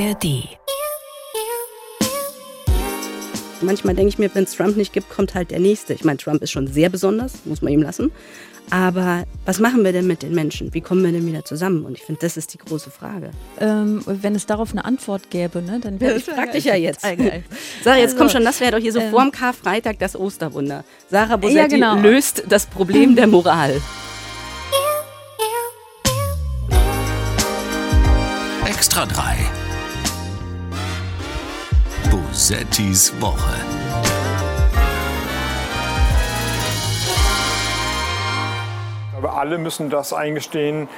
ARD. Manchmal denke ich mir, wenn es Trump nicht gibt, kommt halt der nächste. Ich meine, Trump ist schon sehr besonders, muss man ihm lassen. Aber was machen wir denn mit den Menschen? Wie kommen wir denn wieder zusammen? Und ich finde, das ist die große Frage. Ähm, wenn es darauf eine Antwort gäbe, ne, dann wäre ich frag dich ja jetzt. Sarah, jetzt also, komm schon, das wäre doch hier so ähm, vorm Karfreitag das Osterwunder. Sarah Bosetti ja, genau. löst das Problem der Moral. Extra 3. Bosettis Woche. Aber alle müssen das eingestehen,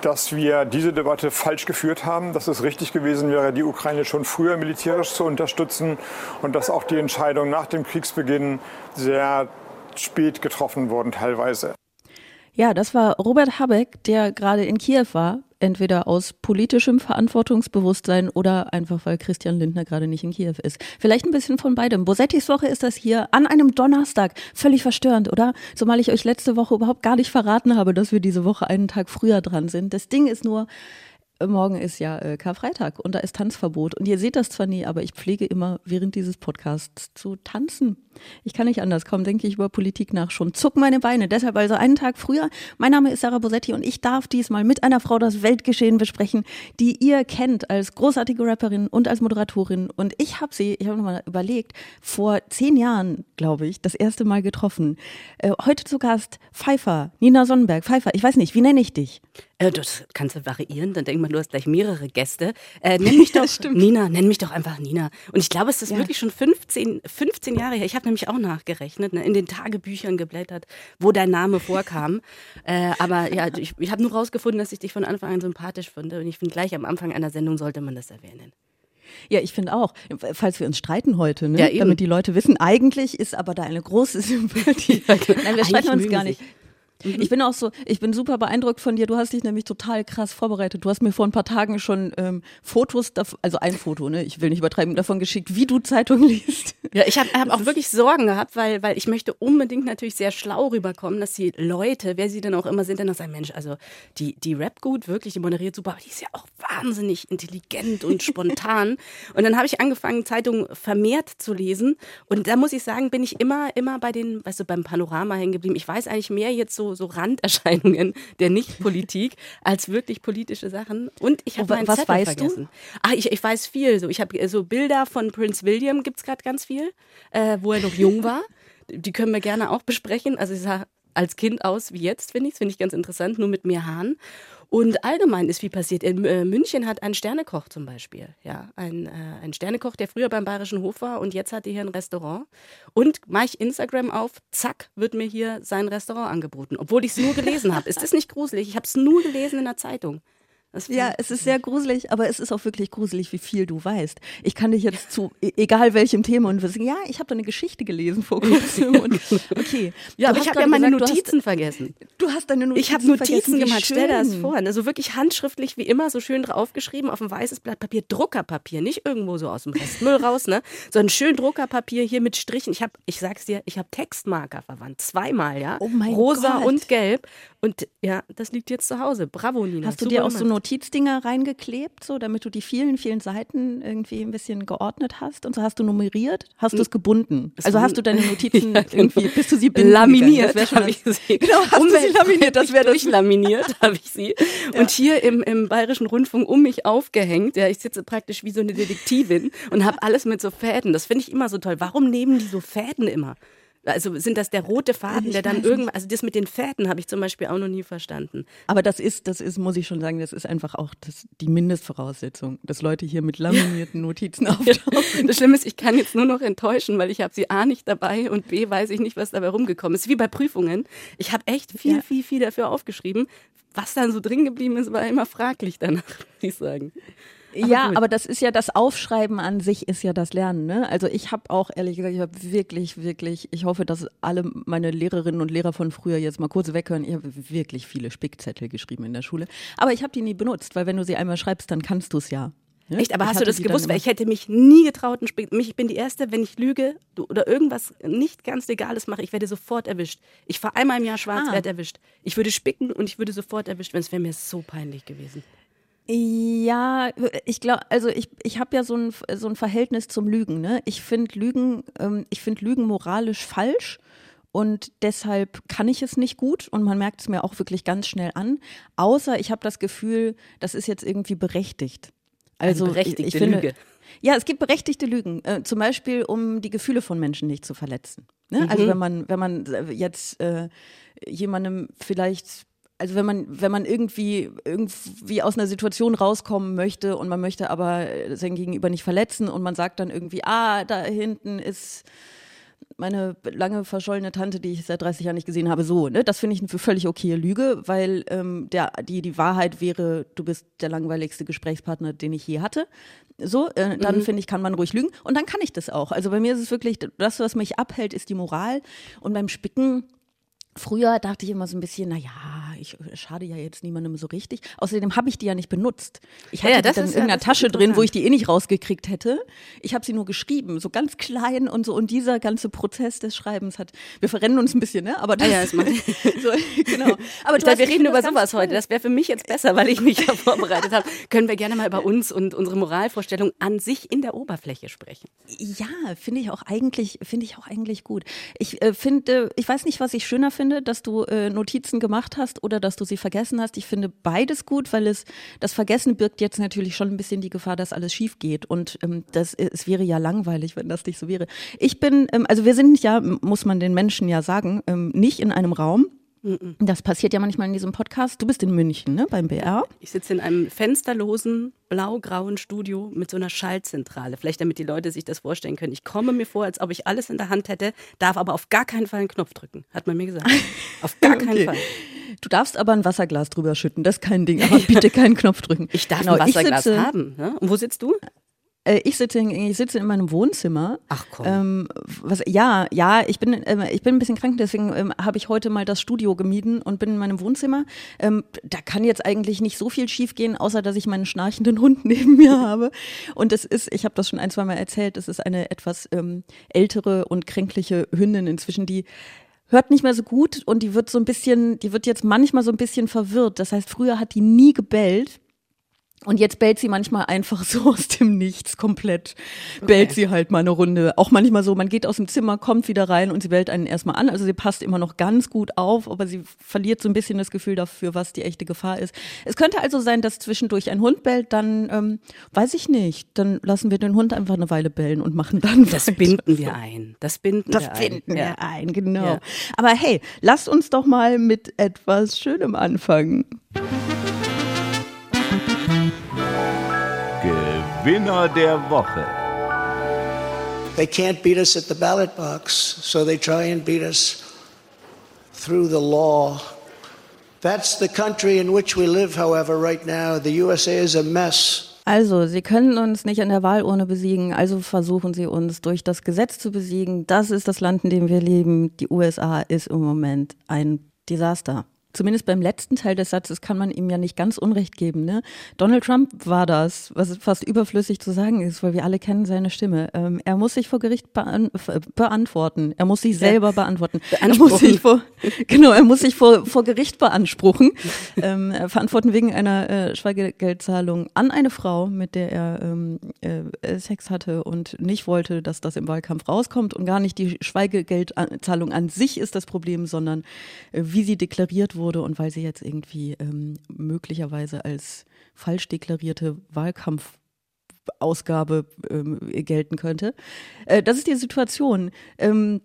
dass wir diese Debatte falsch geführt haben, dass es richtig gewesen wäre, die Ukraine schon früher militärisch zu unterstützen und dass auch die Entscheidung nach dem Kriegsbeginn sehr spät getroffen wurden teilweise. Ja, das war Robert Habeck, der gerade in Kiew war, entweder aus politischem Verantwortungsbewusstsein oder einfach, weil Christian Lindner gerade nicht in Kiew ist. Vielleicht ein bisschen von beidem. Bosettis Woche ist das hier an einem Donnerstag. Völlig verstörend, oder? Zumal ich euch letzte Woche überhaupt gar nicht verraten habe, dass wir diese Woche einen Tag früher dran sind. Das Ding ist nur, morgen ist ja äh, Karfreitag und da ist Tanzverbot. Und ihr seht das zwar nie, aber ich pflege immer während dieses Podcasts zu tanzen. Ich kann nicht anders. Kaum denke ich über Politik nach. Schon zucken meine Beine. Deshalb also einen Tag früher. Mein Name ist Sarah Bosetti und ich darf diesmal mit einer Frau das Weltgeschehen besprechen, die ihr kennt als großartige Rapperin und als Moderatorin. Und ich habe sie, ich habe nochmal überlegt, vor zehn Jahren, glaube ich, das erste Mal getroffen. Äh, heute zu Gast Pfeiffer, Nina Sonnenberg. Pfeiffer, ich weiß nicht, wie nenne ich dich? Äh, das kannst du variieren. Dann denkt man, du hast gleich mehrere Gäste. Äh, nenn mich doch Nina, nenn mich doch einfach Nina. Und ich glaube, es ist ja. wirklich schon 15, 15 Jahre her. Ich habe nämlich auch nachgerechnet, ne, in den Tagebüchern geblättert, wo dein Name vorkam. äh, aber ja, ich, ich habe nur rausgefunden, dass ich dich von Anfang an sympathisch finde. Und ich finde, gleich am Anfang einer Sendung sollte man das erwähnen. Ja, ich finde auch, falls wir uns streiten heute, ne? ja, damit die Leute wissen, eigentlich ist aber da eine große Sympathie. Genau. Nein, wir streiten uns gar nicht. Sich. Mhm. Ich bin auch so, ich bin super beeindruckt von dir. Du hast dich nämlich total krass vorbereitet. Du hast mir vor ein paar Tagen schon ähm, Fotos, also ein Foto, ne, ich will nicht übertreiben, davon geschickt, wie du Zeitung liest. Ja, ich habe hab auch wirklich Sorgen gehabt, weil, weil ich möchte unbedingt natürlich sehr schlau rüberkommen, dass die Leute, wer sie denn auch immer sind, dann auch sagen, Mensch, also die, die Rap gut, wirklich, die moderiert super, aber die ist ja auch wahnsinnig intelligent und spontan. und dann habe ich angefangen, Zeitungen vermehrt zu lesen. Und da muss ich sagen, bin ich immer, immer bei den, weißt du, beim Panorama hängen geblieben. Ich weiß eigentlich mehr jetzt so so, Randerscheinungen der Nichtpolitik als wirklich politische Sachen. Und ich habe meinen was Zettel weißt vergessen. Du? Ah, ich, ich weiß viel. So, ich habe so Bilder von Prince William gibt es gerade ganz viel, äh, wo er noch jung war. Die können wir gerne auch besprechen. Also ich sah als Kind aus wie jetzt, finde ich. Das finde ich ganz interessant, nur mit mehr Haaren. Und allgemein ist viel passiert. In äh, München hat ein Sternekoch zum Beispiel, ja, ein, äh, ein Sternekoch, der früher beim Bayerischen Hof war und jetzt hat er hier ein Restaurant. Und mache ich Instagram auf, zack, wird mir hier sein Restaurant angeboten, obwohl ich es nur gelesen habe. Ist das nicht gruselig? Ich habe es nur gelesen in der Zeitung. Ja, es ist sehr gruselig, aber es ist auch wirklich gruselig, wie viel du weißt. Ich kann dich jetzt zu e-, egal welchem Thema und wir sagen, ja, ich habe da eine Geschichte gelesen vor kurzem. Und, okay. Ja, aber ich habe ja meine gesagt, Notizen hast, vergessen. Du hast deine Notizen Ich habe Notizen gemacht, stell dir das vor. Also wirklich handschriftlich wie immer, so schön draufgeschrieben auf ein weißes Blatt Papier, Druckerpapier, nicht irgendwo so aus dem Restmüll raus, ne? Sondern schön Druckerpapier hier mit Strichen. Ich habe, ich sag's dir, ich habe Textmarker verwandt, zweimal, ja. Oh mein Rosa Gott. und gelb. Und ja, das liegt jetzt zu Hause. Bravo, Nina. Hast du dir auch so Notizdinger reingeklebt, so damit du die vielen, vielen Seiten irgendwie ein bisschen geordnet hast? Und so hast du nummeriert? Hast du es gebunden? Also hast du deine Notizen ja, genau. irgendwie, bist du sie binden laminiert? Das schon ich sie. Genau, hast Umwelt du sie laminiert? Das wäre das. laminiert habe ich sie. Ja. Und hier im, im Bayerischen Rundfunk um mich aufgehängt. Ja, ich sitze praktisch wie so eine Detektivin und habe alles mit so Fäden. Das finde ich immer so toll. Warum nehmen die so Fäden immer? Also sind das der rote Faden, der dann irgendwann, also das mit den Fäden habe ich zum Beispiel auch noch nie verstanden. Aber das ist, das ist, muss ich schon sagen, das ist einfach auch das, die Mindestvoraussetzung, dass Leute hier mit laminierten Notizen auftauchen. Das Schlimme ist, ich kann jetzt nur noch enttäuschen, weil ich habe sie A nicht dabei und B weiß ich nicht, was dabei rumgekommen ist. Wie bei Prüfungen. Ich habe echt viel, ja. viel, viel dafür aufgeschrieben. Was dann so drin geblieben ist, war immer fraglich danach, muss ich sagen. Aber ja, gut. aber das ist ja das Aufschreiben an sich ist ja das Lernen. Ne? Also ich habe auch ehrlich gesagt, ich habe wirklich, wirklich, ich hoffe, dass alle meine Lehrerinnen und Lehrer von früher jetzt mal kurz weghören. Ich habe wirklich viele Spickzettel geschrieben in der Schule, aber ich habe die nie benutzt, weil wenn du sie einmal schreibst, dann kannst du es ja. Ja? Echt, aber ich hast du das gewusst? Weil ich hätte mich nie getraut, ich bin die Erste, wenn ich lüge oder irgendwas nicht ganz Legales mache, ich werde sofort erwischt. Ich fahre einmal im Jahr schwarz, ah. werde erwischt. Ich würde spicken und ich würde sofort erwischt werden. Es wäre mir so peinlich gewesen. Ja, ich glaube, also ich, ich habe ja so ein, so ein Verhältnis zum Lügen. Ne? Ich finde Lügen, ähm, ich finde Lügen moralisch falsch und deshalb kann ich es nicht gut und man merkt es mir auch wirklich ganz schnell an. Außer ich habe das Gefühl, das ist jetzt irgendwie berechtigt. Also, also berechtigte ich, ich finde, Lüge. Ja, es gibt berechtigte Lügen, äh, zum Beispiel um die Gefühle von Menschen nicht zu verletzen. Ne? Also mhm. Also wenn man, wenn man jetzt äh, jemandem vielleicht also wenn man, wenn man irgendwie, irgendwie aus einer Situation rauskommen möchte und man möchte aber sein Gegenüber nicht verletzen und man sagt dann irgendwie, ah, da hinten ist meine lange verschollene Tante, die ich seit 30 Jahren nicht gesehen habe, so, ne? Das finde ich eine völlig okaye Lüge, weil ähm, der, die, die Wahrheit wäre, du bist der langweiligste Gesprächspartner, den ich je hatte. So, äh, dann mhm. finde ich, kann man ruhig lügen. Und dann kann ich das auch. Also bei mir ist es wirklich, das, was mich abhält, ist die Moral. Und beim Spicken Früher dachte ich immer so ein bisschen, na ja, ich schade ja jetzt niemandem so richtig. Außerdem habe ich die ja nicht benutzt. Ich hatte ja, die dann in irgendeiner ja, Tasche drin, wo ich die eh nicht rausgekriegt hätte. Ich habe sie nur geschrieben, so ganz klein und so. Und dieser ganze Prozess des Schreibens hat, wir verrennen uns ein bisschen, ne? Aber das, ah ja, das macht so, genau. Aber dachte, wir reden über sowas heute. Das wäre für mich jetzt besser, weil ich mich ja vorbereitet habe. Können wir gerne mal über uns und unsere Moralvorstellung an sich in der Oberfläche sprechen? Ja, finde ich auch eigentlich, finde ich auch eigentlich gut. Ich äh, finde, ich weiß nicht, was ich schöner finde finde, dass du äh, Notizen gemacht hast oder dass du sie vergessen hast. Ich finde beides gut, weil es das Vergessen birgt jetzt natürlich schon ein bisschen die Gefahr, dass alles schief geht. Und ähm, das, es wäre ja langweilig, wenn das nicht so wäre. Ich bin, ähm, also wir sind ja, muss man den Menschen ja sagen, ähm, nicht in einem Raum. Das passiert ja manchmal in diesem Podcast. Du bist in München, ne, beim BR. Ich sitze in einem fensterlosen, blau-grauen Studio mit so einer Schaltzentrale. Vielleicht damit die Leute sich das vorstellen können. Ich komme mir vor, als ob ich alles in der Hand hätte, darf aber auf gar keinen Fall einen Knopf drücken, hat man mir gesagt. Auf gar keinen okay. Fall. Du darfst aber ein Wasserglas drüber schütten, das ist kein Ding, aber bitte keinen Knopf drücken. Ich darf genau, ein Wasserglas haben. Ne? Und wo sitzt du? Äh, ich sitze in, ich sitze in meinem Wohnzimmer. Ach komm. Ähm, was, ja, ja, ich bin, äh, ich bin ein bisschen krank, deswegen ähm, habe ich heute mal das Studio gemieden und bin in meinem Wohnzimmer. Ähm, da kann jetzt eigentlich nicht so viel schiefgehen, außer dass ich meinen schnarchenden Hund neben mir habe. Und es ist, ich habe das schon ein, zwei Mal erzählt, es ist eine etwas ähm, ältere und kränkliche Hündin inzwischen, die hört nicht mehr so gut und die wird so ein bisschen, die wird jetzt manchmal so ein bisschen verwirrt. Das heißt, früher hat die nie gebellt und jetzt bellt sie manchmal einfach so aus dem Nichts komplett. Okay. Bellt sie halt mal eine Runde. Auch manchmal so, man geht aus dem Zimmer, kommt wieder rein und sie bellt einen erstmal an. Also sie passt immer noch ganz gut auf, aber sie verliert so ein bisschen das Gefühl dafür, was die echte Gefahr ist. Es könnte also sein, dass zwischendurch ein Hund bellt, dann ähm, weiß ich nicht. Dann lassen wir den Hund einfach eine Weile bellen und machen dann. Das weiter. binden wir ein. Das binden das wir ein. Das binden wir ein, genau. Ja. Aber hey, lasst uns doch mal mit etwas Schönem anfangen. Gewinner der Woche. They can't beat us at the ballot box, so they try and beat us through the law. That's the country in which we live, however, right now. The USA is a mess. Also, Sie können uns nicht an der Wahlurne besiegen, also versuchen Sie uns durch das Gesetz zu besiegen. Das ist das Land, in dem wir leben. Die USA ist im Moment ein Desaster zumindest beim letzten Teil des Satzes kann man ihm ja nicht ganz Unrecht geben. Ne? Donald Trump war das, was fast überflüssig zu sagen ist, weil wir alle kennen seine Stimme. Ähm, er muss sich vor Gericht bean beantworten. Er muss sich selber beantworten. Er muss sich vor, genau, er muss sich vor, vor Gericht beanspruchen, ähm, verantworten wegen einer äh, Schweigegeldzahlung an eine Frau, mit der er ähm, äh, Sex hatte und nicht wollte, dass das im Wahlkampf rauskommt und gar nicht die Schweigegeldzahlung an sich ist das Problem, sondern äh, wie sie deklariert wurde wurde und weil sie jetzt irgendwie ähm, möglicherweise als falsch deklarierte Wahlkampfausgabe ähm, gelten könnte. Äh, das ist die Situation. Ähm,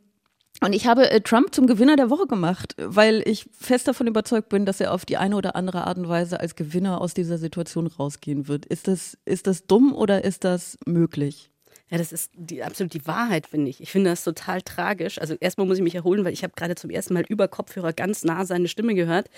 und ich habe äh, Trump zum Gewinner der Woche gemacht, weil ich fest davon überzeugt bin, dass er auf die eine oder andere Art und Weise als Gewinner aus dieser Situation rausgehen wird. Ist das, ist das dumm oder ist das möglich? Ja, das ist die, absolut die Wahrheit, finde ich. Ich finde das total tragisch. Also erstmal muss ich mich erholen, weil ich habe gerade zum ersten Mal über Kopfhörer ganz nah seine Stimme gehört.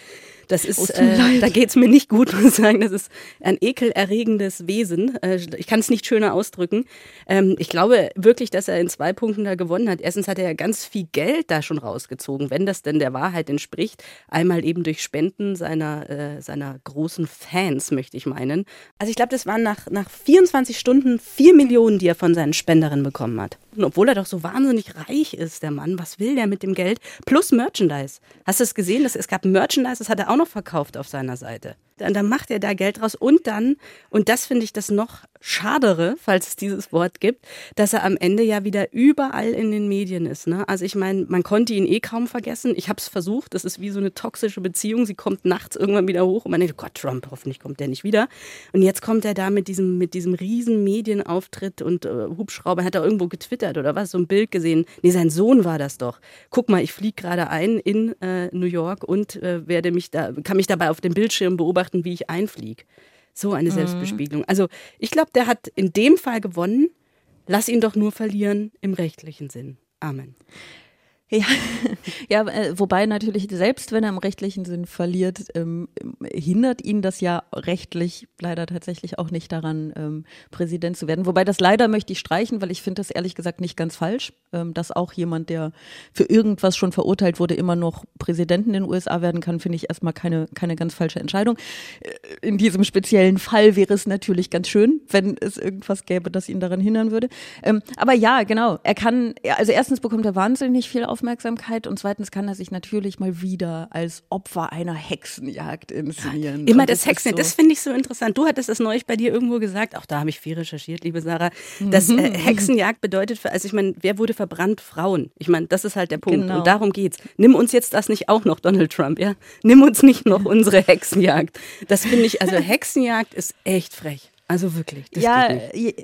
Das ist, oh, äh, da geht es mir nicht gut, muss ich sagen. Das ist ein ekelerregendes Wesen. Äh, ich kann es nicht schöner ausdrücken. Ähm, ich glaube wirklich, dass er in zwei Punkten da gewonnen hat. Erstens hat er ja ganz viel Geld da schon rausgezogen, wenn das denn der Wahrheit entspricht. Einmal eben durch Spenden seiner, äh, seiner großen Fans, möchte ich meinen. Also ich glaube, das waren nach, nach 24 Stunden vier Millionen, die er von seinen seinen Spenderinnen bekommen hat. Und obwohl er doch so wahnsinnig reich ist, der Mann, was will der mit dem Geld? Plus Merchandise. Hast du es gesehen? Es gab Merchandise, das hat er auch noch verkauft auf seiner Seite. dann, dann macht er da Geld draus und dann, und das finde ich das noch schadere, falls es dieses Wort gibt, dass er am Ende ja wieder überall in den Medien ist. Ne? Also ich meine, man konnte ihn eh kaum vergessen. Ich habe es versucht. Das ist wie so eine toxische Beziehung. Sie kommt nachts irgendwann wieder hoch und man denkt, Gott, Trump, hoffentlich kommt der nicht wieder. Und jetzt kommt er da mit diesem, mit diesem riesen Medienauftritt und äh, Hubschrauber. Hat er irgendwo getwittert oder was? So ein Bild gesehen. Nee, sein Sohn war das doch. Guck mal, ich fliege gerade ein in äh, New York und äh, werde mich da, kann mich dabei auf dem Bildschirm beobachten, wie ich einfliege. So eine mhm. Selbstbespiegelung. Also ich glaube, der hat in dem Fall gewonnen. Lass ihn doch nur verlieren im rechtlichen Sinn. Amen. Ja, ja äh, wobei natürlich selbst wenn er im rechtlichen Sinn verliert, ähm, hindert ihn das ja rechtlich leider tatsächlich auch nicht daran, ähm, Präsident zu werden. Wobei das leider möchte ich streichen, weil ich finde das ehrlich gesagt nicht ganz falsch, ähm, dass auch jemand, der für irgendwas schon verurteilt wurde, immer noch Präsident in den USA werden kann, finde ich erstmal keine, keine ganz falsche Entscheidung. Äh, in diesem speziellen Fall wäre es natürlich ganz schön, wenn es irgendwas gäbe, das ihn daran hindern würde. Ähm, aber ja, genau, er kann, also erstens bekommt er wahnsinnig viel auf Aufmerksamkeit und zweitens kann er sich natürlich mal wieder als Opfer einer Hexenjagd inszenieren. Immer das, das Hexen, so das finde ich so interessant. Du hattest es neulich bei dir irgendwo gesagt, auch da habe ich viel recherchiert, liebe Sarah, dass äh, Hexenjagd bedeutet, für, also ich meine, wer wurde verbrannt? Frauen. Ich meine, das ist halt der Punkt genau. und darum geht's. Nimm uns jetzt das nicht auch noch, Donald Trump, ja? Nimm uns nicht noch unsere Hexenjagd. Das finde ich, also Hexenjagd ist echt frech. Also wirklich. Das ja,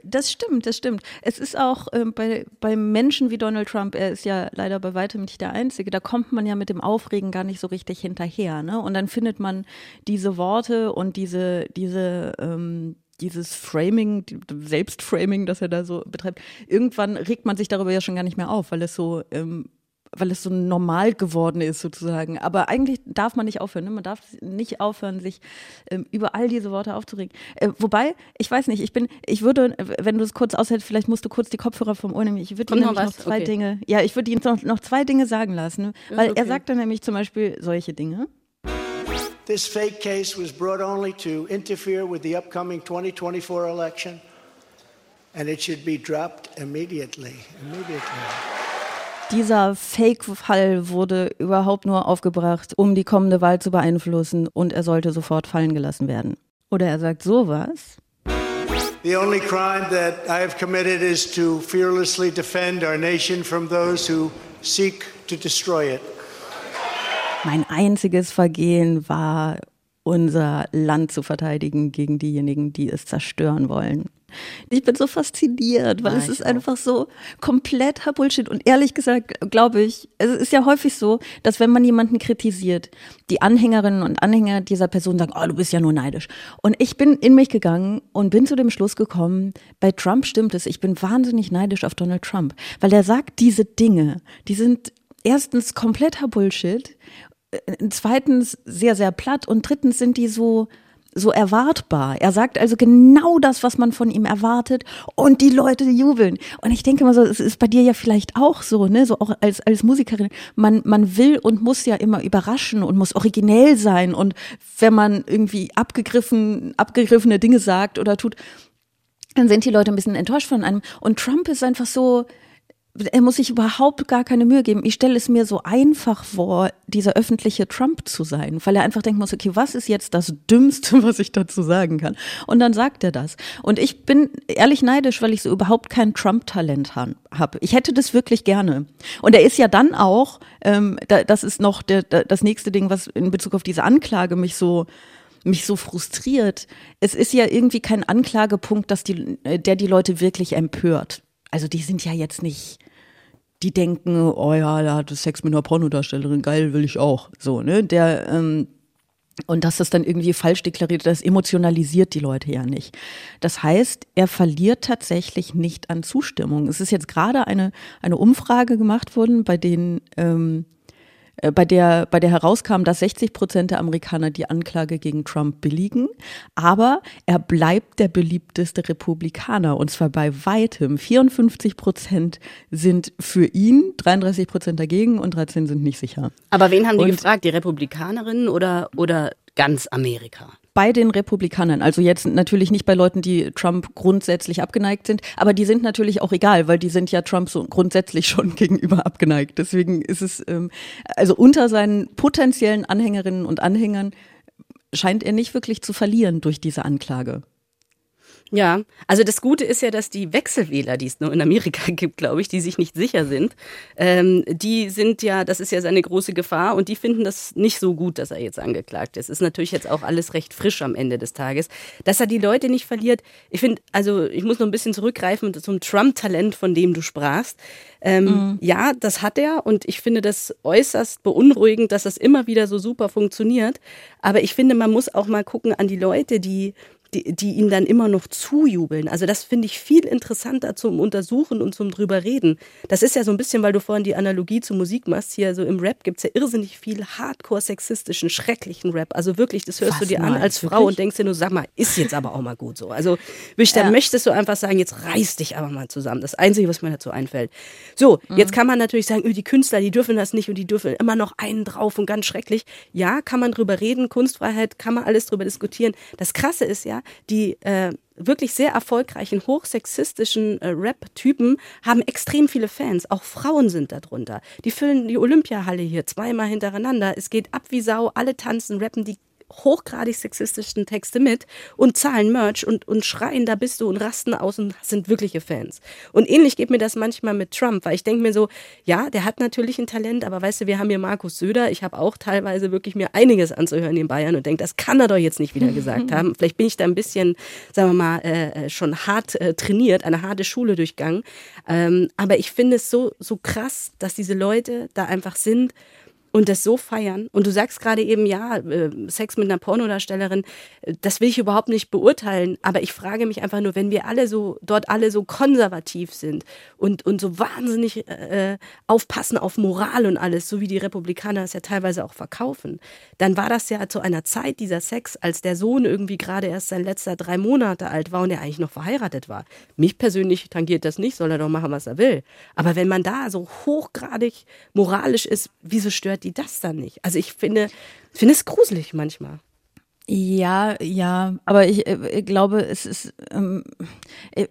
das stimmt, das stimmt. Es ist auch äh, bei, bei Menschen wie Donald Trump, er ist ja leider bei weitem nicht der Einzige, da kommt man ja mit dem Aufregen gar nicht so richtig hinterher. Ne? Und dann findet man diese Worte und diese, diese ähm, dieses Framing, Selbstframing, das er da so betreibt, irgendwann regt man sich darüber ja schon gar nicht mehr auf, weil es so ähm, weil es so normal geworden ist sozusagen. Aber eigentlich darf man nicht aufhören. Ne? Man darf nicht aufhören, sich ähm, über all diese Worte aufzuregen. Äh, wobei, ich weiß nicht, ich bin, ich würde, wenn du es kurz aushältst, vielleicht musst du kurz die Kopfhörer vom Ohr nehmen. Ich würde ihm noch, noch zwei okay. Dinge, ja, ich würde ihn noch, noch zwei Dinge sagen lassen, weil okay. er sagt dann nämlich zum Beispiel solche Dinge. This fake case was brought only to interfere with the upcoming 2024 election, and it should be dropped immediately. Immediately. Dieser Fake-Fall wurde überhaupt nur aufgebracht, um die kommende Wahl zu beeinflussen und er sollte sofort fallen gelassen werden. Oder er sagt sowas. The only crime that I have committed is to fearlessly defend our nation from those who seek to destroy it. Mein einziges Vergehen war, unser Land zu verteidigen gegen diejenigen, die es zerstören wollen. Ich bin so fasziniert, weil ja, es ist auch. einfach so kompletter Bullshit. Und ehrlich gesagt, glaube ich, es ist ja häufig so, dass wenn man jemanden kritisiert, die Anhängerinnen und Anhänger dieser Person sagen, oh, du bist ja nur neidisch. Und ich bin in mich gegangen und bin zu dem Schluss gekommen, bei Trump stimmt es, ich bin wahnsinnig neidisch auf Donald Trump, weil er sagt diese Dinge, die sind erstens kompletter Bullshit, äh, zweitens sehr, sehr platt und drittens sind die so, so erwartbar. Er sagt also genau das, was man von ihm erwartet und die Leute jubeln. Und ich denke mal so, es ist bei dir ja vielleicht auch so, ne, so auch als, als Musikerin. Man, man will und muss ja immer überraschen und muss originell sein. Und wenn man irgendwie abgegriffen, abgegriffene Dinge sagt oder tut, dann sind die Leute ein bisschen enttäuscht von einem. Und Trump ist einfach so, er muss sich überhaupt gar keine Mühe geben. Ich stelle es mir so einfach vor, dieser öffentliche Trump zu sein, weil er einfach denken muss, okay, was ist jetzt das Dümmste, was ich dazu sagen kann? Und dann sagt er das. Und ich bin ehrlich neidisch, weil ich so überhaupt kein Trump-Talent habe. Ich hätte das wirklich gerne. Und er ist ja dann auch, ähm, da, das ist noch der, das nächste Ding, was in Bezug auf diese Anklage mich so mich so frustriert. Es ist ja irgendwie kein Anklagepunkt, dass die, der die Leute wirklich empört. Also die sind ja jetzt nicht die denken, oh ja, der hatte Sex mit einer Pornodarstellerin, geil, will ich auch. So, ne? Der, ähm, und dass das dann irgendwie falsch deklariert, das emotionalisiert die Leute ja nicht. Das heißt, er verliert tatsächlich nicht an Zustimmung. Es ist jetzt gerade eine, eine Umfrage gemacht worden, bei denen ähm, äh, bei der, bei der herauskam, dass 60 Prozent der Amerikaner die Anklage gegen Trump billigen. Aber er bleibt der beliebteste Republikaner und zwar bei weitem. 54 Prozent sind für ihn, 33 Prozent dagegen und 13 sind nicht sicher. Aber wen haben die und, gefragt? Die Republikanerinnen oder, oder ganz Amerika? Bei den Republikanern, also jetzt natürlich nicht bei Leuten, die Trump grundsätzlich abgeneigt sind, aber die sind natürlich auch egal, weil die sind ja Trump so grundsätzlich schon gegenüber abgeneigt. Deswegen ist es, ähm, also unter seinen potenziellen Anhängerinnen und Anhängern scheint er nicht wirklich zu verlieren durch diese Anklage. Ja, also das Gute ist ja, dass die Wechselwähler, die es nur in Amerika gibt, glaube ich, die sich nicht sicher sind, ähm, die sind ja, das ist ja seine große Gefahr und die finden das nicht so gut, dass er jetzt angeklagt ist. Ist natürlich jetzt auch alles recht frisch am Ende des Tages. Dass er die Leute nicht verliert, ich finde, also ich muss noch ein bisschen zurückgreifen zum Trump-Talent, von dem du sprachst. Ähm, mhm. Ja, das hat er und ich finde das äußerst beunruhigend, dass das immer wieder so super funktioniert. Aber ich finde, man muss auch mal gucken an die Leute, die die, die ihm dann immer noch zujubeln. Also das finde ich viel interessanter zum Untersuchen und zum drüber reden. Das ist ja so ein bisschen, weil du vorhin die Analogie zur Musik machst, hier so im Rap gibt es ja irrsinnig viel hardcore-sexistischen, schrecklichen Rap. Also wirklich, das hörst Was du dir an als Frau und denkst dir nur, sag mal, ist jetzt aber auch mal gut so. Also wirklich, ja. da möchtest du einfach sagen, jetzt reiß dich aber mal zusammen. Das Einzige, was mir dazu einfällt. So, mhm. jetzt kann man natürlich sagen, öh, die Künstler, die dürfen das nicht und die dürfen immer noch einen drauf und ganz schrecklich. Ja, kann man drüber reden, Kunstfreiheit, kann man alles drüber diskutieren. Das Krasse ist ja, die äh, wirklich sehr erfolgreichen, hochsexistischen äh, Rap-Typen haben extrem viele Fans. Auch Frauen sind darunter. Die füllen die Olympiahalle hier zweimal hintereinander. Es geht ab wie Sau. Alle tanzen, rappen. Die hochgradig sexistischen Texte mit und zahlen Merch und, und schreien, da bist du und rasten aus und sind wirkliche Fans. Und ähnlich geht mir das manchmal mit Trump, weil ich denke mir so, ja, der hat natürlich ein Talent, aber weißt du, wir haben hier Markus Söder, ich habe auch teilweise wirklich mir einiges anzuhören in Bayern und denke, das kann er doch jetzt nicht wieder gesagt haben. Vielleicht bin ich da ein bisschen, sagen wir mal, äh, äh, schon hart äh, trainiert, eine harte Schule durchgangen. Ähm, aber ich finde es so, so krass, dass diese Leute da einfach sind und das so feiern. Und du sagst gerade eben, ja, äh, Sex mit einer Pornodarstellerin, äh, das will ich überhaupt nicht beurteilen. Aber ich frage mich einfach nur, wenn wir alle so, dort alle so konservativ sind und, und so wahnsinnig äh, aufpassen auf Moral und alles, so wie die Republikaner es ja teilweise auch verkaufen, dann war das ja zu einer Zeit dieser Sex, als der Sohn irgendwie gerade erst sein letzter drei Monate alt war und er eigentlich noch verheiratet war. Mich persönlich tangiert das nicht, soll er doch machen, was er will. Aber wenn man da so hochgradig moralisch ist, wieso stört hört die das dann nicht? Also ich finde, finde es gruselig manchmal. Ja, ja, aber ich äh, glaube, es ist ähm, äh,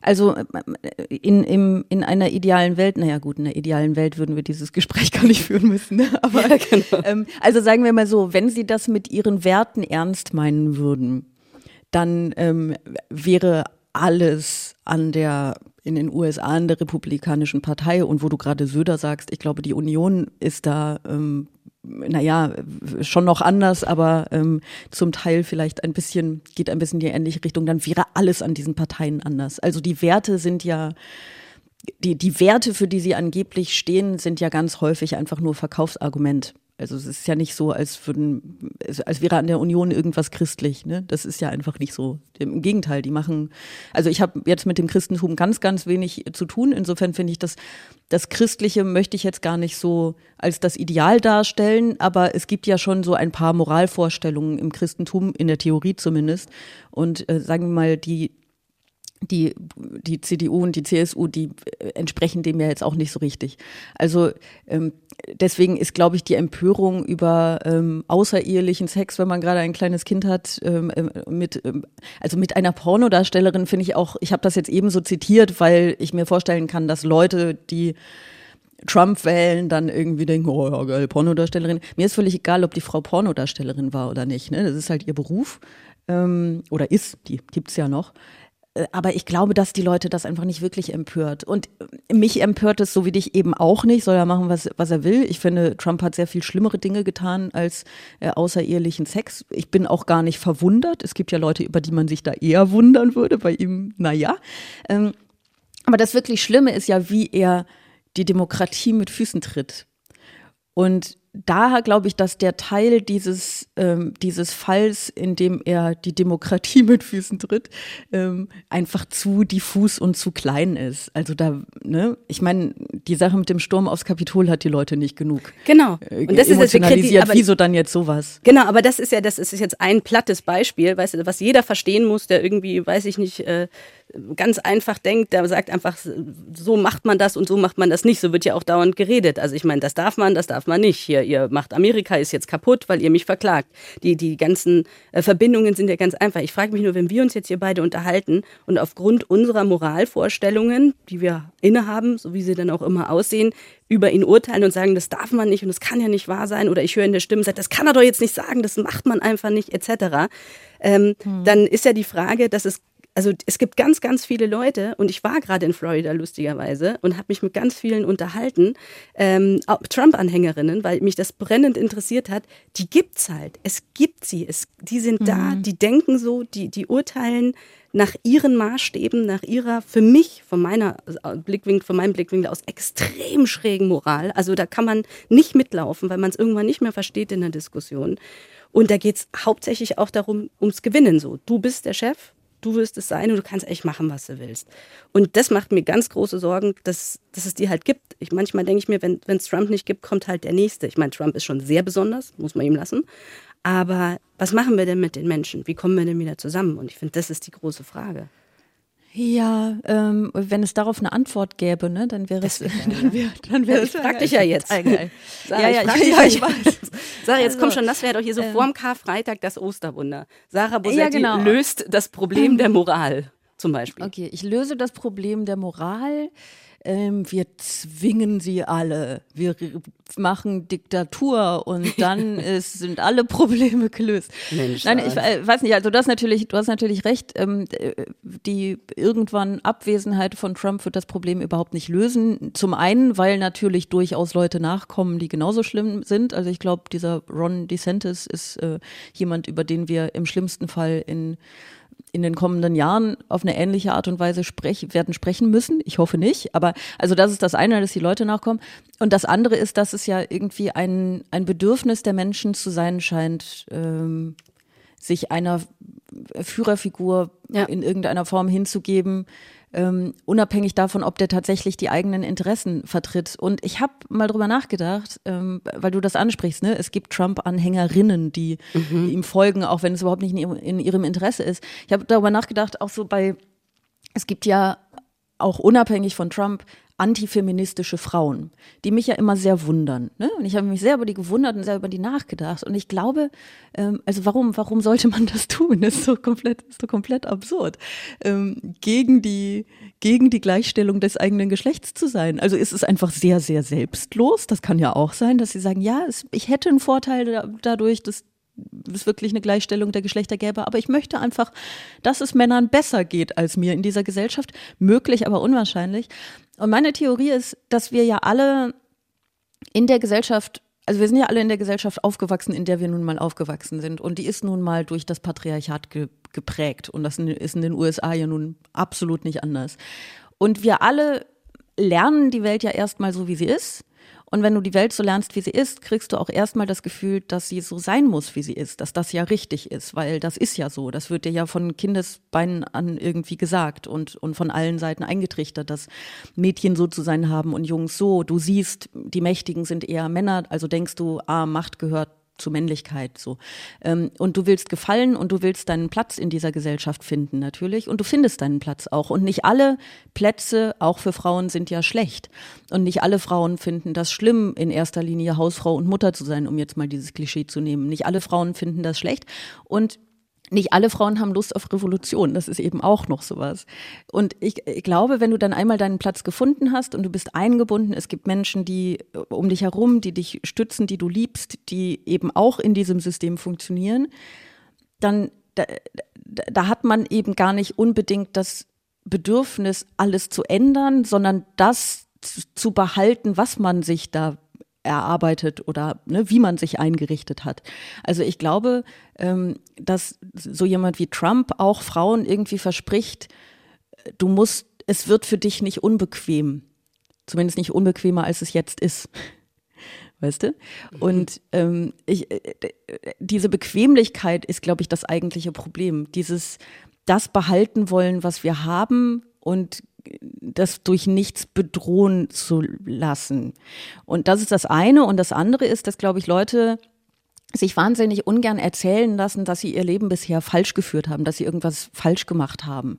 also äh, in, in, in einer idealen Welt, naja gut, in einer idealen Welt würden wir dieses Gespräch gar nicht führen müssen. Ne? Aber ja, genau. ähm, also sagen wir mal so, wenn Sie das mit Ihren Werten ernst meinen würden, dann ähm, wäre alles an der in den USA in der Republikanischen Partei und wo du gerade Söder sagst, ich glaube, die Union ist da, ähm, naja, schon noch anders, aber ähm, zum Teil vielleicht ein bisschen, geht ein bisschen in die ähnliche Richtung, dann wäre alles an diesen Parteien anders. Also die Werte sind ja, die, die Werte, für die sie angeblich stehen, sind ja ganz häufig einfach nur Verkaufsargument. Also es ist ja nicht so, als würden, als wäre an der Union irgendwas christlich. Ne? Das ist ja einfach nicht so. Im Gegenteil, die machen. Also ich habe jetzt mit dem Christentum ganz, ganz wenig zu tun. Insofern finde ich das, das Christliche möchte ich jetzt gar nicht so als das Ideal darstellen. Aber es gibt ja schon so ein paar Moralvorstellungen im Christentum in der Theorie zumindest. Und äh, sagen wir mal die die, die CDU und die CSU, die äh, entsprechen dem ja jetzt auch nicht so richtig. Also ähm, deswegen ist, glaube ich, die Empörung über ähm, außerehelichen Sex, wenn man gerade ein kleines Kind hat, ähm, äh, mit ähm, also mit einer Pornodarstellerin finde ich auch, ich habe das jetzt ebenso zitiert, weil ich mir vorstellen kann, dass Leute, die Trump wählen, dann irgendwie denken, oh ja, geil, Pornodarstellerin. Mir ist völlig egal, ob die Frau Pornodarstellerin war oder nicht. Ne? Das ist halt ihr Beruf ähm, oder ist, die gibt's ja noch. Äh, aber ich glaube, dass die Leute das einfach nicht wirklich empört. Und mich empört es so wie dich eben auch nicht, soll er machen, was, was er will. Ich finde, Trump hat sehr viel schlimmere Dinge getan als äh, außerehelichen Sex. Ich bin auch gar nicht verwundert. Es gibt ja Leute, über die man sich da eher wundern würde. Bei ihm, naja. Ähm, aber das wirklich Schlimme ist ja, wie er die Demokratie mit Füßen tritt. Und da glaube ich, dass der Teil dieses, ähm, dieses Falls, in dem er die Demokratie mit Füßen tritt, ähm, einfach zu diffus und zu klein ist. Also da, ne, ich meine, die Sache mit dem Sturm aufs Kapitol hat die Leute nicht genug. Genau. Äh, und das ist emotionalisiert. Aber, Wieso dann jetzt sowas? Genau, aber das ist ja, das ist jetzt ein plattes Beispiel, weißt du, was jeder verstehen muss, der irgendwie, weiß ich nicht, äh, ganz einfach denkt, der sagt einfach, so macht man das und so macht man das nicht. So wird ja auch dauernd geredet. Also ich meine, das darf man, das darf man nicht. Hier ihr macht Amerika ist jetzt kaputt, weil ihr mich verklagt. Die, die ganzen äh, Verbindungen sind ja ganz einfach. Ich frage mich nur, wenn wir uns jetzt hier beide unterhalten und aufgrund unserer Moralvorstellungen, die wir innehaben, so wie sie dann auch immer aussehen, über ihn urteilen und sagen, das darf man nicht und das kann ja nicht wahr sein oder ich höre in der Stimme, sagt, das kann er doch jetzt nicht sagen, das macht man einfach nicht, etc. Ähm, hm. Dann ist ja die Frage, dass es also es gibt ganz, ganz viele Leute und ich war gerade in Florida lustigerweise und habe mich mit ganz vielen unterhalten, ähm, Trump-Anhängerinnen, weil mich das brennend interessiert hat. Die gibt's halt. Es gibt sie. Es, die sind mhm. da, die denken so, die, die urteilen nach ihren Maßstäben, nach ihrer, für mich, von meiner Blickwinkel, von meinem Blickwinkel aus extrem schrägen Moral. Also da kann man nicht mitlaufen, weil man es irgendwann nicht mehr versteht in der Diskussion. Und da geht's hauptsächlich auch darum, ums Gewinnen so. Du bist der Chef, du wirst es sein und du kannst echt machen, was du willst. Und das macht mir ganz große Sorgen, dass, dass es die halt gibt. Ich, manchmal denke ich mir, wenn es Trump nicht gibt, kommt halt der Nächste. Ich meine, Trump ist schon sehr besonders, muss man ihm lassen. Aber was machen wir denn mit den Menschen? Wie kommen wir denn wieder zusammen? Und ich finde, das ist die große Frage. Ja, ähm, wenn es darauf eine Antwort gäbe, ne, dann wäre es, dann wäre, dann wäre ja, ich frag dich ja jetzt. Sarah, ja, ja, ich, ja, ich weiß. Sarah, jetzt also, komm schon, das wäre doch hier so ähm, vorm Karfreitag das Osterwunder. Sarah Bosetti ja, genau. löst das Problem der Moral zum Beispiel. Okay, ich löse das Problem der Moral ähm, wir zwingen sie alle, wir machen Diktatur und dann ist, sind alle Probleme gelöst. Mensch, Nein, ich äh, weiß nicht, also du hast natürlich, du hast natürlich recht, ähm, die irgendwann Abwesenheit von Trump wird das Problem überhaupt nicht lösen. Zum einen, weil natürlich durchaus Leute nachkommen, die genauso schlimm sind. Also ich glaube, dieser Ron DeSantis ist äh, jemand, über den wir im schlimmsten Fall in in den kommenden Jahren auf eine ähnliche Art und Weise sprech, werden sprechen müssen. Ich hoffe nicht. Aber also das ist das eine, dass die Leute nachkommen. Und das andere ist, dass es ja irgendwie ein, ein Bedürfnis der Menschen zu sein scheint, ähm, sich einer Führerfigur ja. in irgendeiner Form hinzugeben, ähm, unabhängig davon, ob der tatsächlich die eigenen Interessen vertritt. Und ich habe mal drüber nachgedacht, ähm, weil du das ansprichst, ne? es gibt Trump-Anhängerinnen, die, mhm. ihm folgen, auch wenn es überhaupt nicht in ihrem, in ihrem Interesse ist. Ich habe darüber nachgedacht, auch so bei, es gibt ja auch unabhängig von Trump antifeministische Frauen, die mich ja immer sehr wundern. Ne? Und ich habe mich sehr über die gewundert und sehr über die nachgedacht. Und ich glaube, ähm, also warum, warum sollte man das tun? Das ist so komplett, ist so komplett absurd. Ähm, gegen die, gegen die Gleichstellung des eigenen Geschlechts zu sein. Also ist es einfach sehr, sehr selbstlos. Das kann ja auch sein, dass sie sagen, ja, es, ich hätte einen Vorteil da, dadurch, dass es wirklich eine Gleichstellung der Geschlechter gäbe. Aber ich möchte einfach, dass es Männern besser geht als mir in dieser Gesellschaft. Möglich, aber unwahrscheinlich. Und meine Theorie ist, dass wir ja alle in der Gesellschaft also wir sind ja alle in der Gesellschaft aufgewachsen, in der wir nun mal aufgewachsen sind. Und die ist nun mal durch das Patriarchat ge geprägt. Und das ist in den USA ja nun absolut nicht anders. Und wir alle lernen die Welt ja erstmal so, wie sie ist. Und wenn du die Welt so lernst, wie sie ist, kriegst du auch erstmal das Gefühl, dass sie so sein muss, wie sie ist, dass das ja richtig ist, weil das ist ja so. Das wird dir ja von Kindesbeinen an irgendwie gesagt und, und von allen Seiten eingetrichtert, dass Mädchen so zu sein haben und Jungs so. Du siehst, die Mächtigen sind eher Männer, also denkst du, ah, Macht gehört zu Männlichkeit so. Ähm, und du willst gefallen und du willst deinen Platz in dieser Gesellschaft finden natürlich und du findest deinen Platz auch. Und nicht alle Plätze, auch für Frauen, sind ja schlecht. Und nicht alle Frauen finden das schlimm, in erster Linie Hausfrau und Mutter zu sein, um jetzt mal dieses Klischee zu nehmen. Nicht alle Frauen finden das schlecht. Und nicht alle Frauen haben Lust auf Revolution. Das ist eben auch noch sowas. Und ich, ich, glaube, wenn du dann einmal deinen Platz gefunden hast und du bist eingebunden, es gibt Menschen, die äh, um dich herum, die dich stützen, die du liebst, die eben auch in diesem System funktionieren, dann da, da hat man eben gar nicht unbedingt das Bedürfnis, alles zu ändern, sondern das zu behalten, was man sich da erarbeitet oder ne, wie man sich eingerichtet hat. Also ich glaube, ähm, dass so jemand wie Trump auch Frauen irgendwie verspricht, du musst, es wird für dich nicht unbequem. Zumindest nicht unbequemer, als es jetzt ist. Weißt du? Mhm. Und ähm, ich, äh, diese Bequemlichkeit ist, glaube ich, das eigentliche Problem. Dieses, das behalten wollen, was wir haben und das durch nichts bedrohen zu lassen. Und das ist das eine. Und das andere ist, dass, glaube ich, Leute sich wahnsinnig ungern erzählen lassen, dass sie ihr Leben bisher falsch geführt haben, dass sie irgendwas falsch gemacht haben.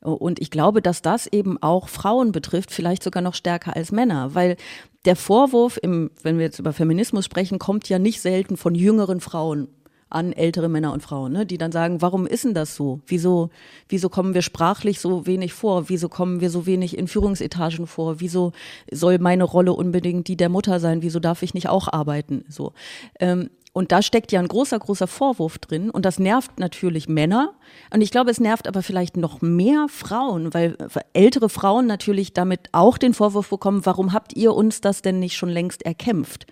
Und ich glaube, dass das eben auch Frauen betrifft, vielleicht sogar noch stärker als Männer, weil der Vorwurf, im, wenn wir jetzt über Feminismus sprechen, kommt ja nicht selten von jüngeren Frauen an ältere Männer und Frauen, ne, die dann sagen, warum ist denn das so? Wieso, wieso kommen wir sprachlich so wenig vor? Wieso kommen wir so wenig in Führungsetagen vor? Wieso soll meine Rolle unbedingt die der Mutter sein? Wieso darf ich nicht auch arbeiten? So. Ähm, und da steckt ja ein großer, großer Vorwurf drin. Und das nervt natürlich Männer. Und ich glaube, es nervt aber vielleicht noch mehr Frauen, weil ältere Frauen natürlich damit auch den Vorwurf bekommen, warum habt ihr uns das denn nicht schon längst erkämpft?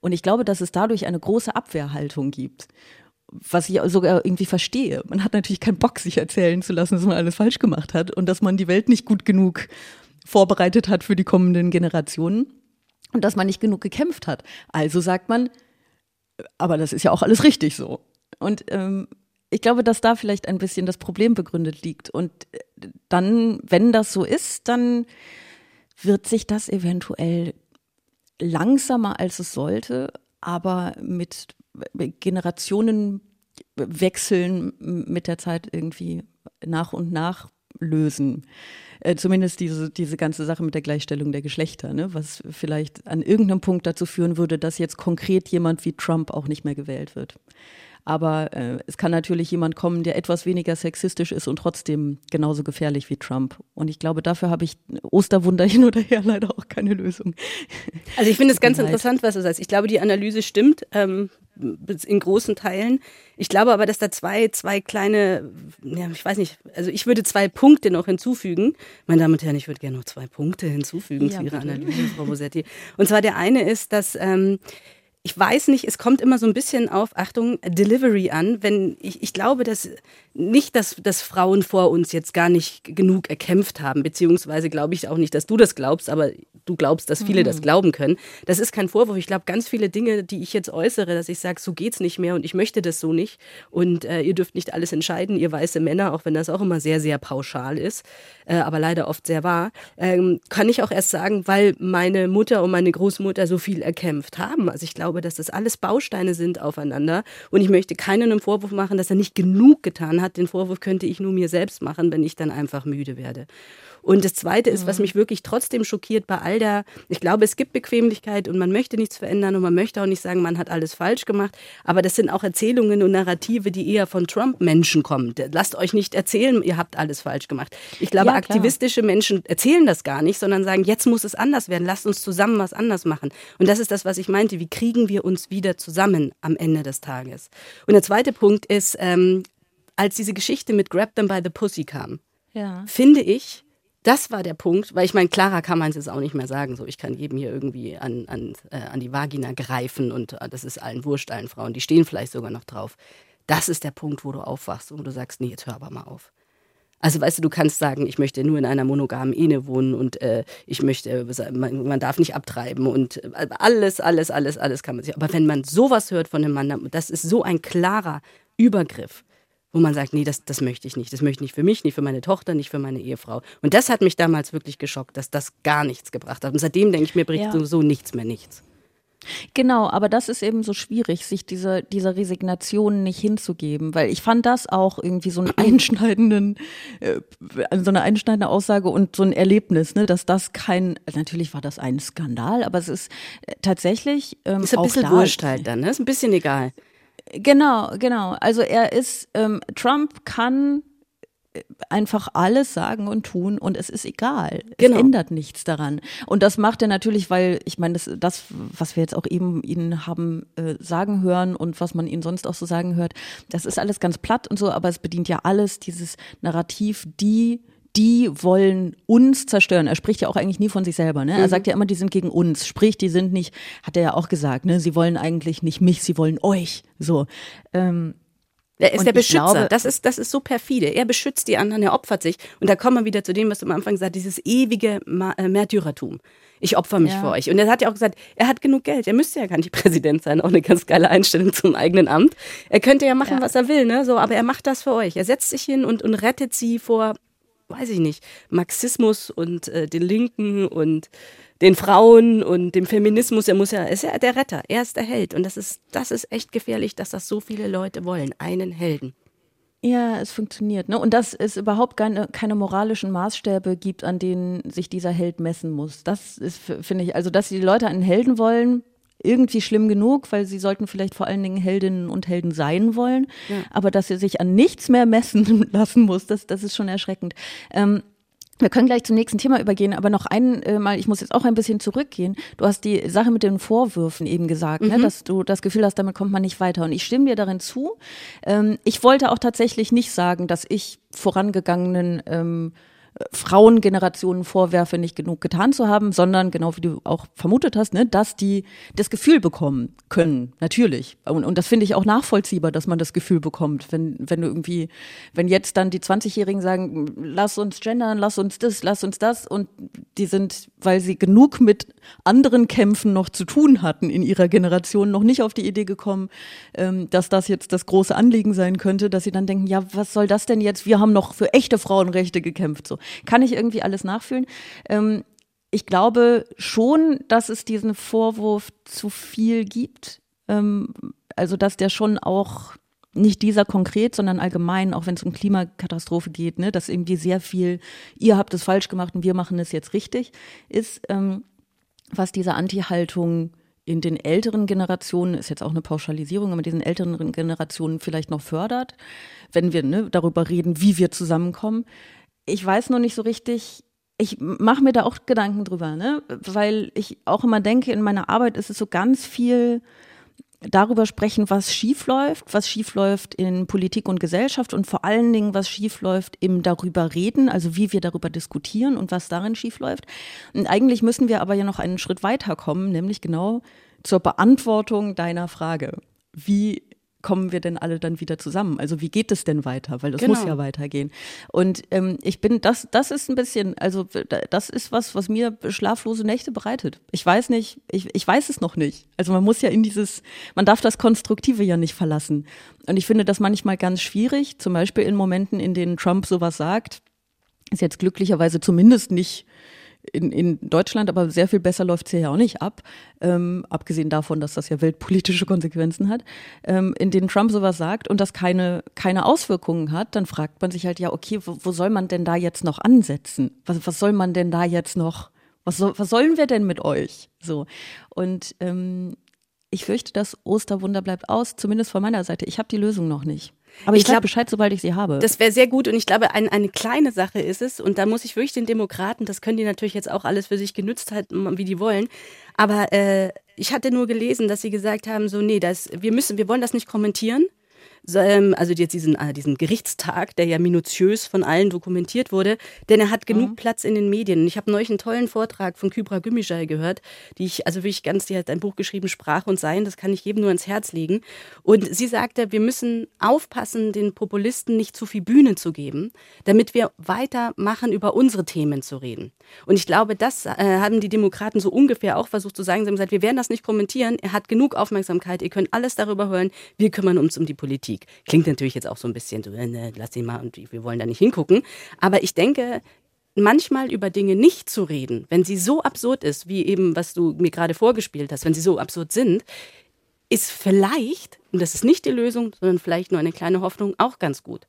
Und ich glaube, dass es dadurch eine große Abwehrhaltung gibt. Was ich sogar irgendwie verstehe. Man hat natürlich keinen Bock, sich erzählen zu lassen, dass man alles falsch gemacht hat und dass man die Welt nicht gut genug vorbereitet hat für die kommenden Generationen und dass man nicht genug gekämpft hat. Also sagt man, aber das ist ja auch alles richtig so. Und ähm, ich glaube, dass da vielleicht ein bisschen das Problem begründet liegt. Und äh, dann, wenn das so ist, dann wird sich das eventuell langsamer als es sollte, aber mit Generationenwechseln mit der Zeit irgendwie nach und nach lösen. Äh, zumindest diese, diese ganze Sache mit der Gleichstellung der Geschlechter, ne? was vielleicht an irgendeinem Punkt dazu führen würde, dass jetzt konkret jemand wie Trump auch nicht mehr gewählt wird. Aber äh, es kann natürlich jemand kommen, der etwas weniger sexistisch ist und trotzdem genauso gefährlich wie Trump. Und ich glaube, dafür habe ich Osterwunder hin oder her leider auch keine Lösung. Also ich finde es ganz interessant, was du sagst. Ich glaube, die Analyse stimmt. Ähm, in großen Teilen. Ich glaube aber, dass da zwei, zwei kleine, ja, ich weiß nicht, also ich würde zwei Punkte noch hinzufügen. Meine Damen und Herren, ich würde gerne noch zwei Punkte hinzufügen ja, zu Ihrer bitte. Analyse, Frau Bosetti. Und zwar der eine ist, dass ähm, ich weiß nicht, es kommt immer so ein bisschen auf, Achtung, Delivery an, wenn ich, ich glaube, dass nicht, dass, dass Frauen vor uns jetzt gar nicht genug erkämpft haben, beziehungsweise glaube ich auch nicht, dass du das glaubst, aber du glaubst, dass viele mhm. das glauben können. Das ist kein Vorwurf. Ich glaube, ganz viele Dinge, die ich jetzt äußere, dass ich sage, so geht's nicht mehr und ich möchte das so nicht und äh, ihr dürft nicht alles entscheiden, ihr weiße Männer, auch wenn das auch immer sehr, sehr pauschal ist, äh, aber leider oft sehr wahr, ähm, kann ich auch erst sagen, weil meine Mutter und meine Großmutter so viel erkämpft haben. Also ich glaube, dass das alles Bausteine sind aufeinander und ich möchte keinen einen Vorwurf machen, dass er nicht genug getan hat. Den Vorwurf könnte ich nur mir selbst machen, wenn ich dann einfach müde werde. Und das Zweite ist, was mhm. mich wirklich trotzdem schockiert bei all der, ich glaube, es gibt Bequemlichkeit und man möchte nichts verändern und man möchte auch nicht sagen, man hat alles falsch gemacht, aber das sind auch Erzählungen und Narrative, die eher von Trump-Menschen kommen. Lasst euch nicht erzählen, ihr habt alles falsch gemacht. Ich glaube, ja, aktivistische Menschen erzählen das gar nicht, sondern sagen, jetzt muss es anders werden, lasst uns zusammen was anders machen. Und das ist das, was ich meinte, wie kriegen wir uns wieder zusammen am Ende des Tages. Und der zweite Punkt ist, ähm, als diese Geschichte mit Grab Them by the Pussy kam, ja. finde ich, das war der Punkt, weil ich meine, klarer kann man es jetzt auch nicht mehr sagen. So, ich kann jedem hier irgendwie an, an, äh, an die Vagina greifen und äh, das ist allen wurscht, allen Frauen. Die stehen vielleicht sogar noch drauf. Das ist der Punkt, wo du aufwachst und du sagst, nee, jetzt hör aber mal auf. Also weißt du, du kannst sagen, ich möchte nur in einer monogamen Ehe wohnen und äh, ich möchte, man, man, darf nicht abtreiben und äh, alles, alles, alles, alles kann man sich. Aber wenn man sowas hört von einem Mann, das ist so ein klarer Übergriff wo man sagt, nee, das, das möchte ich nicht. Das möchte ich nicht für mich, nicht für meine Tochter, nicht für meine Ehefrau. Und das hat mich damals wirklich geschockt, dass das gar nichts gebracht hat. Und seitdem denke ich mir, bringt ja. sowieso nichts mehr nichts. Genau, aber das ist eben so schwierig, sich dieser, dieser Resignation nicht hinzugeben, weil ich fand das auch irgendwie so einen einschneidenden, äh, so eine einschneidende Aussage und so ein Erlebnis, ne, dass das kein, natürlich war das ein Skandal, aber es ist äh, tatsächlich ähm, ist ein bisschen wurscht halt dann, ne? Ist ein bisschen egal. Genau, genau. Also er ist, ähm, Trump kann äh, einfach alles sagen und tun und es ist egal. Genau. Es ändert nichts daran. Und das macht er natürlich, weil ich meine, das, das, was wir jetzt auch eben ihn haben äh, sagen hören und was man ihn sonst auch so sagen hört, das ist alles ganz platt und so, aber es bedient ja alles dieses Narrativ, die die wollen uns zerstören. Er spricht ja auch eigentlich nie von sich selber. Ne? Er mhm. sagt ja immer, die sind gegen uns. Sprich, die sind nicht, hat er ja auch gesagt, ne? sie wollen eigentlich nicht mich, sie wollen euch. So. Ähm, er ist der Beschützer. Glaube, das ist, das ist so perfide. Er beschützt die anderen, er opfert sich. Und da kommen wir wieder zu dem, was du am Anfang gesagt hast, dieses ewige äh, Märtyrertum. Ich opfer mich ja. für euch. Und er hat ja auch gesagt, er hat genug Geld. Er müsste ja gar nicht Präsident sein. Auch eine ganz geile Einstellung zum eigenen Amt. Er könnte ja machen, ja. was er will, ne? So, aber er macht das für euch. Er setzt sich hin und, und rettet sie vor weiß ich nicht, Marxismus und äh, den Linken und den Frauen und dem Feminismus. Er muss ja, er ist ja der Retter, er ist der Held. Und das ist, das ist echt gefährlich, dass das so viele Leute wollen. Einen Helden. Ja, es funktioniert. Ne? Und dass es überhaupt keine, keine moralischen Maßstäbe gibt, an denen sich dieser Held messen muss. Das ist, finde ich, also dass die Leute einen Helden wollen, irgendwie schlimm genug, weil sie sollten vielleicht vor allen Dingen Heldinnen und Helden sein wollen. Ja. Aber dass sie sich an nichts mehr messen lassen muss, das, das ist schon erschreckend. Ähm, wir können gleich zum nächsten Thema übergehen, aber noch einmal, ich muss jetzt auch ein bisschen zurückgehen. Du hast die Sache mit den Vorwürfen eben gesagt, ne, mhm. ne, dass du das Gefühl hast, damit kommt man nicht weiter. Und ich stimme dir darin zu. Ähm, ich wollte auch tatsächlich nicht sagen, dass ich vorangegangenen ähm, Frauengenerationen vorwerfe, nicht genug getan zu haben, sondern genau wie du auch vermutet hast, ne, dass die das Gefühl bekommen können, natürlich. Und, und das finde ich auch nachvollziehbar, dass man das Gefühl bekommt, wenn, wenn du irgendwie, wenn jetzt dann die 20-Jährigen sagen, lass uns gendern, lass uns das, lass uns das und die sind, weil sie genug mit anderen Kämpfen noch zu tun hatten in ihrer Generation, noch nicht auf die Idee gekommen, ähm, dass das jetzt das große Anliegen sein könnte, dass sie dann denken, ja, was soll das denn jetzt? Wir haben noch für echte Frauenrechte gekämpft, so. Kann ich irgendwie alles nachfühlen. Ähm, ich glaube schon, dass es diesen Vorwurf zu viel gibt. Ähm, also, dass der schon auch nicht dieser konkret, sondern allgemein, auch wenn es um Klimakatastrophe geht, ne, dass irgendwie sehr viel, ihr habt es falsch gemacht und wir machen es jetzt richtig, ist, ähm, was diese Anti-Haltung in den älteren Generationen, ist jetzt auch eine Pauschalisierung, aber diesen älteren Generationen vielleicht noch fördert, wenn wir ne, darüber reden, wie wir zusammenkommen ich weiß noch nicht so richtig, ich mache mir da auch Gedanken drüber, ne? weil ich auch immer denke, in meiner Arbeit ist es so ganz viel darüber sprechen, was schief läuft, was schief läuft in Politik und Gesellschaft und vor allen Dingen, was schief läuft im darüber reden, also wie wir darüber diskutieren und was darin schief läuft. Und eigentlich müssen wir aber ja noch einen Schritt weiter kommen, nämlich genau zur Beantwortung deiner Frage. Wie kommen wir denn alle dann wieder zusammen? Also wie geht es denn weiter? Weil das genau. muss ja weitergehen. Und ähm, ich bin, das, das ist ein bisschen, also das ist was, was mir schlaflose Nächte bereitet. Ich weiß nicht, ich, ich weiß es noch nicht. Also man muss ja in dieses, man darf das Konstruktive ja nicht verlassen. Und ich finde das manchmal ganz schwierig, zum Beispiel in Momenten, in denen Trump sowas sagt, ist jetzt glücklicherweise zumindest nicht in, in Deutschland, aber sehr viel besser läuft es hier ja auch nicht ab, ähm, abgesehen davon, dass das ja weltpolitische Konsequenzen hat, ähm, in denen Trump sowas sagt und das keine, keine Auswirkungen hat, dann fragt man sich halt, ja, okay, wo, wo soll man denn da jetzt noch ansetzen? Was, was soll man denn da jetzt noch, was, soll, was sollen wir denn mit euch? So. Und ähm, ich fürchte, das Osterwunder bleibt aus, zumindest von meiner Seite. Ich habe die Lösung noch nicht. Aber ich, ich glaube Bescheid, sobald ich sie habe. Das wäre sehr gut. Und ich glaube, ein, eine kleine Sache ist es und da muss ich wirklich den Demokraten, das können die natürlich jetzt auch alles für sich genützt halten, wie die wollen, aber äh, ich hatte nur gelesen, dass sie gesagt haben, so nee, das, wir müssen, wir wollen das nicht kommentieren, also jetzt diesen, äh, diesen Gerichtstag, der ja minutiös von allen dokumentiert wurde, denn er hat genug mhm. Platz in den Medien. Und ich habe neulich einen tollen Vortrag von Kybra Gümüşay gehört, die ich, also wirklich ganz, die hat ein Buch geschrieben, Sprache und Sein, das kann ich jedem nur ans Herz legen. Und sie sagte, wir müssen aufpassen, den Populisten nicht zu viel Bühne zu geben, damit wir weitermachen, über unsere Themen zu reden. Und ich glaube, das äh, haben die Demokraten so ungefähr auch versucht zu sagen. Sie haben gesagt, wir werden das nicht kommentieren, er hat genug Aufmerksamkeit, ihr könnt alles darüber hören, wir kümmern uns um die Politik. Politik. Klingt natürlich jetzt auch so ein bisschen so, ne, lass ihn mal und wir wollen da nicht hingucken. Aber ich denke, manchmal über Dinge nicht zu reden, wenn sie so absurd ist, wie eben, was du mir gerade vorgespielt hast, wenn sie so absurd sind, ist vielleicht, und das ist nicht die Lösung, sondern vielleicht nur eine kleine Hoffnung, auch ganz gut.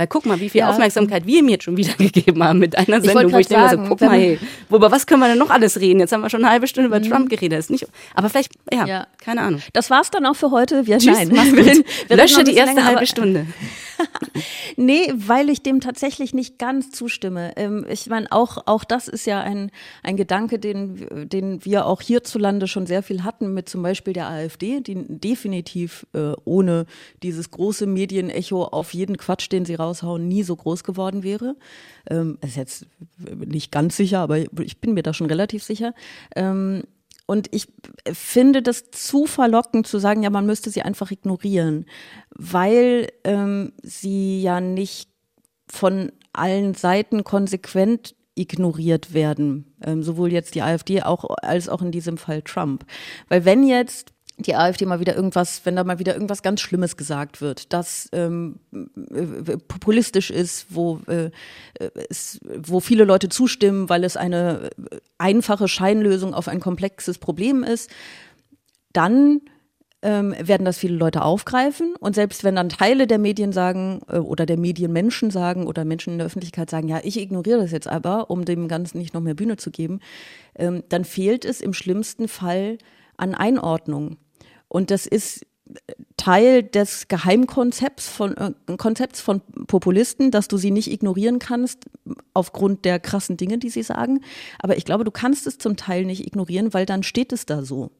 Weil guck mal, wie viel ja. Aufmerksamkeit wir ihm jetzt schon wieder gegeben haben mit einer Sendung, ich wo ich denke, sagen, so, guck mal, hey, über was können wir denn noch alles reden? Jetzt haben wir schon eine halbe Stunde über mhm. Trump geredet. ist nicht, aber vielleicht, ja, ja, keine Ahnung. Das war's dann auch für heute. Wir, Tschüss, nein, wir, wir, wir lösche die erste länger, halbe Stunde. nee, weil ich dem tatsächlich nicht ganz zustimme. Ähm, ich meine, auch, auch das ist ja ein, ein Gedanke, den, den wir auch hierzulande schon sehr viel hatten, mit zum Beispiel der AfD, die definitiv äh, ohne dieses große Medienecho auf jeden Quatsch, den sie raushauen, nie so groß geworden wäre. Ähm, ist jetzt nicht ganz sicher, aber ich bin mir da schon relativ sicher. Ähm, und ich finde das zu verlockend zu sagen, ja, man müsste sie einfach ignorieren, weil ähm, sie ja nicht von allen Seiten konsequent ignoriert werden, ähm, sowohl jetzt die AfD auch, als auch in diesem Fall Trump. Weil wenn jetzt die AfD mal wieder irgendwas, wenn da mal wieder irgendwas ganz Schlimmes gesagt wird, das ähm, äh, populistisch ist, wo, äh, es, wo viele Leute zustimmen, weil es eine einfache Scheinlösung auf ein komplexes Problem ist, dann ähm, werden das viele Leute aufgreifen. Und selbst wenn dann Teile der Medien sagen äh, oder der Medienmenschen sagen oder Menschen in der Öffentlichkeit sagen, ja, ich ignoriere das jetzt aber, um dem Ganzen nicht noch mehr Bühne zu geben, ähm, dann fehlt es im schlimmsten Fall an Einordnung. Und das ist Teil des Geheimkonzepts von, äh, Konzepts von Populisten, dass du sie nicht ignorieren kannst aufgrund der krassen Dinge, die sie sagen. Aber ich glaube, du kannst es zum Teil nicht ignorieren, weil dann steht es da so.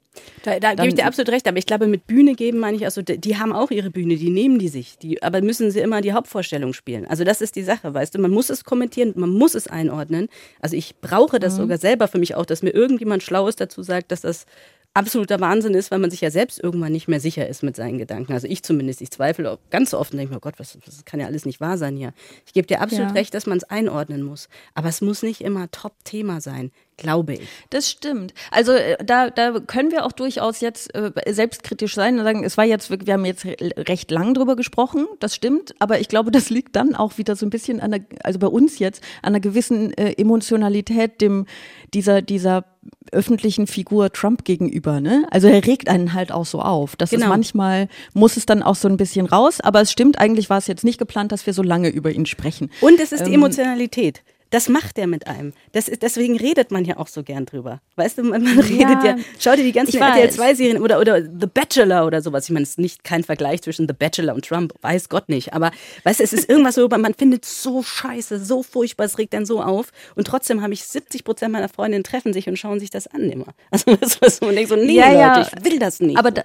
Da, da gebe ich dir absolut recht, aber ich glaube, mit Bühne geben meine ich, also die haben auch ihre Bühne, die nehmen die sich, die, aber müssen sie immer die Hauptvorstellung spielen. Also das ist die Sache, weißt du, man muss es kommentieren, man muss es einordnen. Also ich brauche das mhm. sogar selber für mich auch, dass mir irgendjemand Schlaues dazu sagt, dass das absoluter Wahnsinn ist, weil man sich ja selbst irgendwann nicht mehr sicher ist mit seinen Gedanken. Also ich zumindest, ich zweifle ganz oft und denke mir, oh Gott, was, das kann ja alles nicht wahr sein hier. Ich gebe dir absolut ja. recht, dass man es einordnen muss. Aber es muss nicht immer Top-Thema sein glaube ich. Das stimmt. Also äh, da, da können wir auch durchaus jetzt äh, selbstkritisch sein und sagen, es war jetzt, wir haben jetzt recht lang drüber gesprochen, das stimmt, aber ich glaube, das liegt dann auch wieder so ein bisschen an der, also bei uns jetzt, an einer gewissen äh, Emotionalität dem, dieser, dieser öffentlichen Figur Trump gegenüber, ne? Also er regt einen halt auch so auf. Das genau. ist manchmal, muss es dann auch so ein bisschen raus, aber es stimmt, eigentlich war es jetzt nicht geplant, dass wir so lange über ihn sprechen. Und es ist die ähm, Emotionalität. Das macht er mit einem. Das ist, deswegen redet man ja auch so gern drüber. Weißt du, man, man ja, redet ja, schau dir die ganzen RTL 2-Serien oder, oder The Bachelor oder sowas. Ich meine, es ist nicht kein Vergleich zwischen The Bachelor und Trump, weiß Gott nicht. Aber weißt du, es ist irgendwas so, man findet so scheiße, so furchtbar, es regt dann so auf. Und trotzdem habe ich 70 Prozent meiner Freundinnen treffen sich und schauen sich das an immer. Also was, man denkt so, nee, ja, Leute, ich will das nicht. Aber da,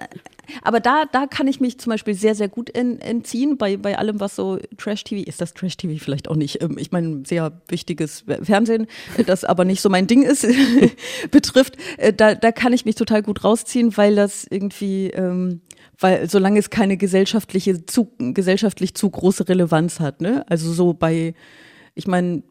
aber da, da kann ich mich zum Beispiel sehr, sehr gut entziehen bei, bei allem, was so Trash-TV ist. Das Trash-TV vielleicht auch nicht. Ähm, ich meine, sehr wichtig richtiges Fernsehen, das aber nicht so mein Ding ist, betrifft, äh, da, da kann ich mich total gut rausziehen, weil das irgendwie, ähm, weil solange es keine gesellschaftliche zu, gesellschaftlich zu große Relevanz hat, ne? Also so bei, ich meine,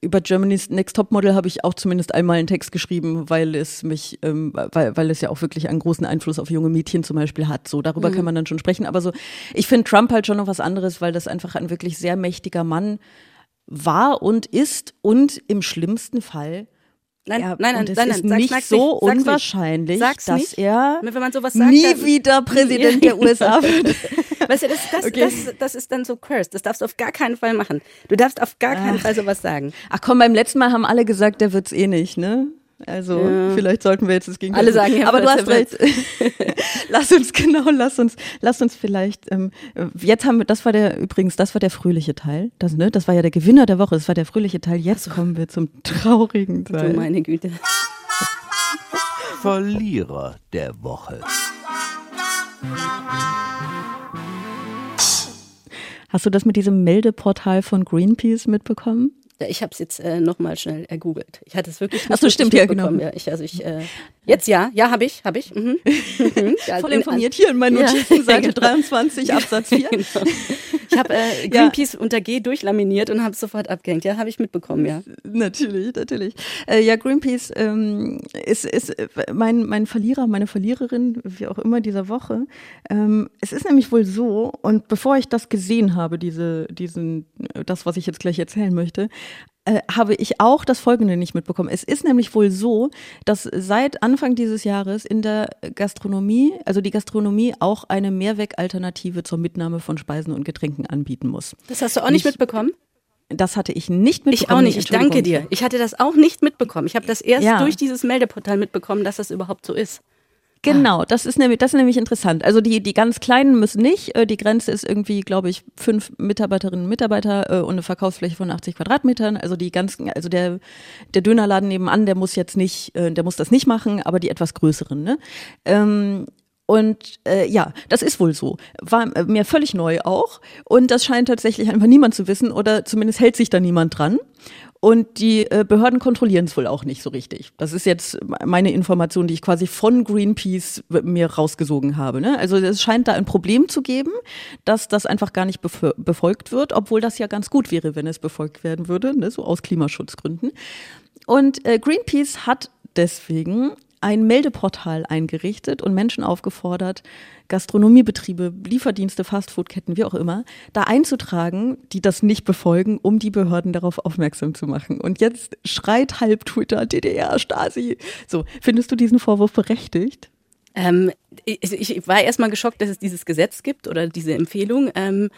über Germany's Next Top Model habe ich auch zumindest einmal einen Text geschrieben, weil es mich, ähm, weil, weil es ja auch wirklich einen großen Einfluss auf junge Mädchen zum Beispiel hat. So, darüber mhm. kann man dann schon sprechen. Aber so, ich finde Trump halt schon noch was anderes, weil das einfach ein wirklich sehr mächtiger Mann war und ist und im schlimmsten Fall Nein, ja, nein, nein, es nein, ist nein, nicht sag's so nicht, unwahrscheinlich, sag's dass nicht. er sagt, nie wieder Präsident der USA wird. Weißt du, das, das, okay. das, das, ist dann so cursed. Das darfst du auf gar keinen Fall machen. Du darfst auf gar keinen Ach. Fall sowas sagen. Ach komm, beim letzten Mal haben alle gesagt, der wird's eh nicht, ne? Also ja. vielleicht sollten wir jetzt das Gegenteil. Alle sagen ja, aber du hast recht. lass uns genau, lass uns, lass uns vielleicht. Ähm, jetzt haben wir, das war der übrigens, das war der fröhliche Teil. Das, ne, das war ja der Gewinner der Woche. Das war der fröhliche Teil. Jetzt kommen wir zum traurigen Teil. Du meine Güte. Verlierer der Woche. Hast du das mit diesem Meldeportal von Greenpeace mitbekommen? Ich habe es jetzt äh, nochmal schnell ergoogelt. Ich hatte es wirklich nicht Ach so, stimmt, ja, genau. Ja, ich, also ich, äh, jetzt ja, ja, habe ich, habe ich. Mhm. ja, Voll informiert hier in meinen Notizen, ja, Seite genau. 23, Absatz 4. genau. Ich habe äh, Greenpeace ja. unter G durchlaminiert und habe es sofort abgehängt. Ja, habe ich mitbekommen, ja. Natürlich, natürlich. Äh, ja, Greenpeace ähm, ist, ist äh, mein, mein Verlierer, meine Verliererin, wie auch immer dieser Woche. Ähm, es ist nämlich wohl so, und bevor ich das gesehen habe, diese, diesen, das, was ich jetzt gleich erzählen möchte, äh, habe ich auch das Folgende nicht mitbekommen. Es ist nämlich wohl so, dass seit Anfang dieses Jahres in der Gastronomie, also die Gastronomie auch eine Mehrwegalternative zur Mitnahme von Speisen und Getränken anbieten muss. Das hast du auch nicht, nicht mitbekommen? Das hatte ich nicht mitbekommen. Ich auch nicht, ich danke dir. Ich hatte das auch nicht mitbekommen. Ich habe das erst ja. durch dieses Meldeportal mitbekommen, dass das überhaupt so ist. Genau, das ist nämlich, das ist nämlich interessant. Also die, die ganz Kleinen müssen nicht. Äh, die Grenze ist irgendwie, glaube ich, fünf Mitarbeiterinnen und Mitarbeiter äh, und eine Verkaufsfläche von 80 Quadratmetern. Also die ganz, also der, der Dönerladen nebenan, der muss jetzt nicht, äh, der muss das nicht machen, aber die etwas größeren, ne? Ähm, und äh, ja, das ist wohl so. War mir völlig neu auch. Und das scheint tatsächlich einfach niemand zu wissen oder zumindest hält sich da niemand dran. Und die äh, Behörden kontrollieren es wohl auch nicht so richtig. Das ist jetzt meine Information, die ich quasi von Greenpeace mir rausgesogen habe. Ne? Also es scheint da ein Problem zu geben, dass das einfach gar nicht befolgt wird, obwohl das ja ganz gut wäre, wenn es befolgt werden würde, ne? so aus Klimaschutzgründen. Und äh, Greenpeace hat deswegen ein Meldeportal eingerichtet und Menschen aufgefordert, Gastronomiebetriebe, Lieferdienste, Fastfoodketten, wie auch immer, da einzutragen, die das nicht befolgen, um die Behörden darauf aufmerksam zu machen. Und jetzt schreit halb Twitter, DDR, Stasi. So, findest du diesen Vorwurf berechtigt? Ähm, ich, ich, war erstmal geschockt, dass es dieses Gesetz gibt oder diese Empfehlung. Ähm,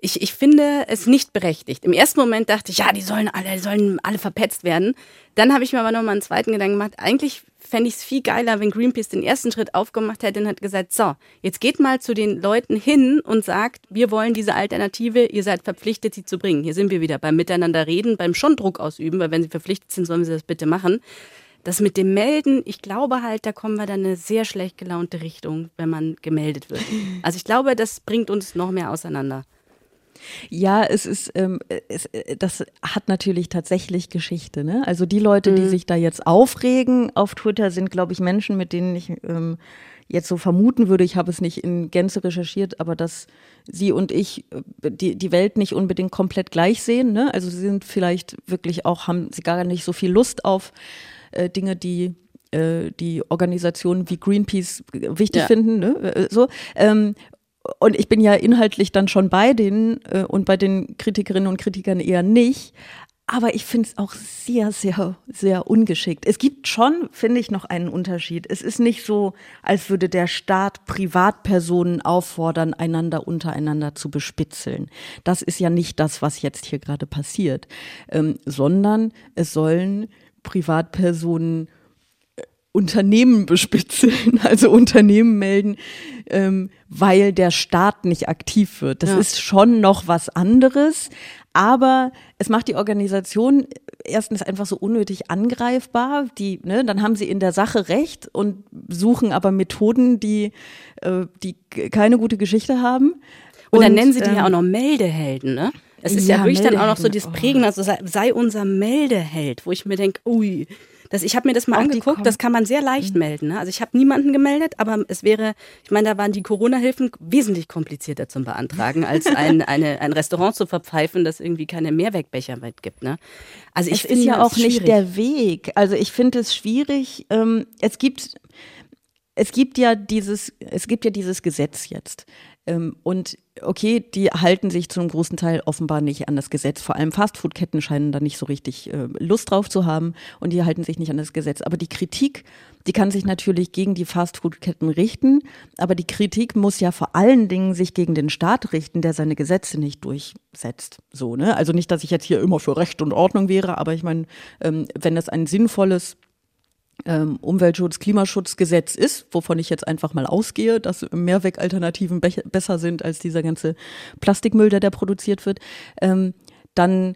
ich, ich finde es nicht berechtigt. Im ersten Moment dachte ich, ja, die sollen alle, die sollen alle verpetzt werden. Dann habe ich mir aber nochmal einen zweiten Gedanken gemacht. Eigentlich fände ich es viel geiler, wenn Greenpeace den ersten Schritt aufgemacht hätte und hat gesagt, so, jetzt geht mal zu den Leuten hin und sagt, wir wollen diese Alternative, ihr seid verpflichtet, sie zu bringen. Hier sind wir wieder beim Miteinander reden, beim schon Druck ausüben, weil wenn sie verpflichtet sind, sollen sie das bitte machen. Das mit dem Melden, ich glaube halt, da kommen wir dann in eine sehr schlecht gelaunte Richtung, wenn man gemeldet wird. Also ich glaube, das bringt uns noch mehr auseinander. Ja, es ist, ähm, es, äh, das hat natürlich tatsächlich Geschichte. Ne? Also die Leute, mhm. die sich da jetzt aufregen auf Twitter, sind, glaube ich, Menschen, mit denen ich ähm, jetzt so vermuten würde, ich habe es nicht in Gänze recherchiert, aber dass sie und ich äh, die, die Welt nicht unbedingt komplett gleich sehen. Ne? Also sie sind vielleicht wirklich auch, haben sie gar nicht so viel Lust auf äh, Dinge, die äh, die Organisationen wie Greenpeace wichtig ja. finden, ne? So. Ähm, und ich bin ja inhaltlich dann schon bei denen äh, und bei den Kritikerinnen und Kritikern eher nicht. Aber ich finde es auch sehr, sehr, sehr ungeschickt. Es gibt schon, finde ich, noch einen Unterschied. Es ist nicht so, als würde der Staat Privatpersonen auffordern, einander untereinander zu bespitzeln. Das ist ja nicht das, was jetzt hier gerade passiert, ähm, sondern es sollen Privatpersonen Unternehmen bespitzeln, also Unternehmen melden, ähm, weil der Staat nicht aktiv wird. Das ja. ist schon noch was anderes, aber es macht die Organisation erstens einfach so unnötig angreifbar. Die, ne, dann haben sie in der Sache recht und suchen aber Methoden, die, äh, die keine gute Geschichte haben. Und, und dann nennen sie die ähm, ja auch noch Meldehelden, ne? Es ist ja, ja wirklich dann auch noch so das Prägen, also sei, sei unser Meldeheld, wo ich mir denke, ui, das, ich habe mir das mal auch angeguckt, das kann man sehr leicht mhm. melden. Ne? Also ich habe niemanden gemeldet, aber es wäre, ich meine, da waren die Corona-Hilfen wesentlich komplizierter zum Beantragen, als ein, eine, ein Restaurant zu verpfeifen, das irgendwie keine Mehrwegbecher weit gibt. Ne? Also ich finde ja auch nicht der Weg. Also ich finde es schwierig. Ähm, es gibt es gibt ja dieses, es gibt ja dieses Gesetz jetzt. Ähm, und okay, die halten sich zu einem großen Teil offenbar nicht an das Gesetz. Vor allem Fastfood-Ketten scheinen da nicht so richtig äh, Lust drauf zu haben und die halten sich nicht an das Gesetz. Aber die Kritik, die kann sich natürlich gegen die Fastfood-Ketten richten, aber die Kritik muss ja vor allen Dingen sich gegen den Staat richten, der seine Gesetze nicht durchsetzt. So, ne? Also nicht, dass ich jetzt hier immer für Recht und Ordnung wäre, aber ich meine, ähm, wenn das ein sinnvolles ähm, Umweltschutz, Klimaschutzgesetz ist, wovon ich jetzt einfach mal ausgehe, dass Mehrwegalternativen be besser sind als dieser ganze Plastikmüll, der da produziert wird, ähm, dann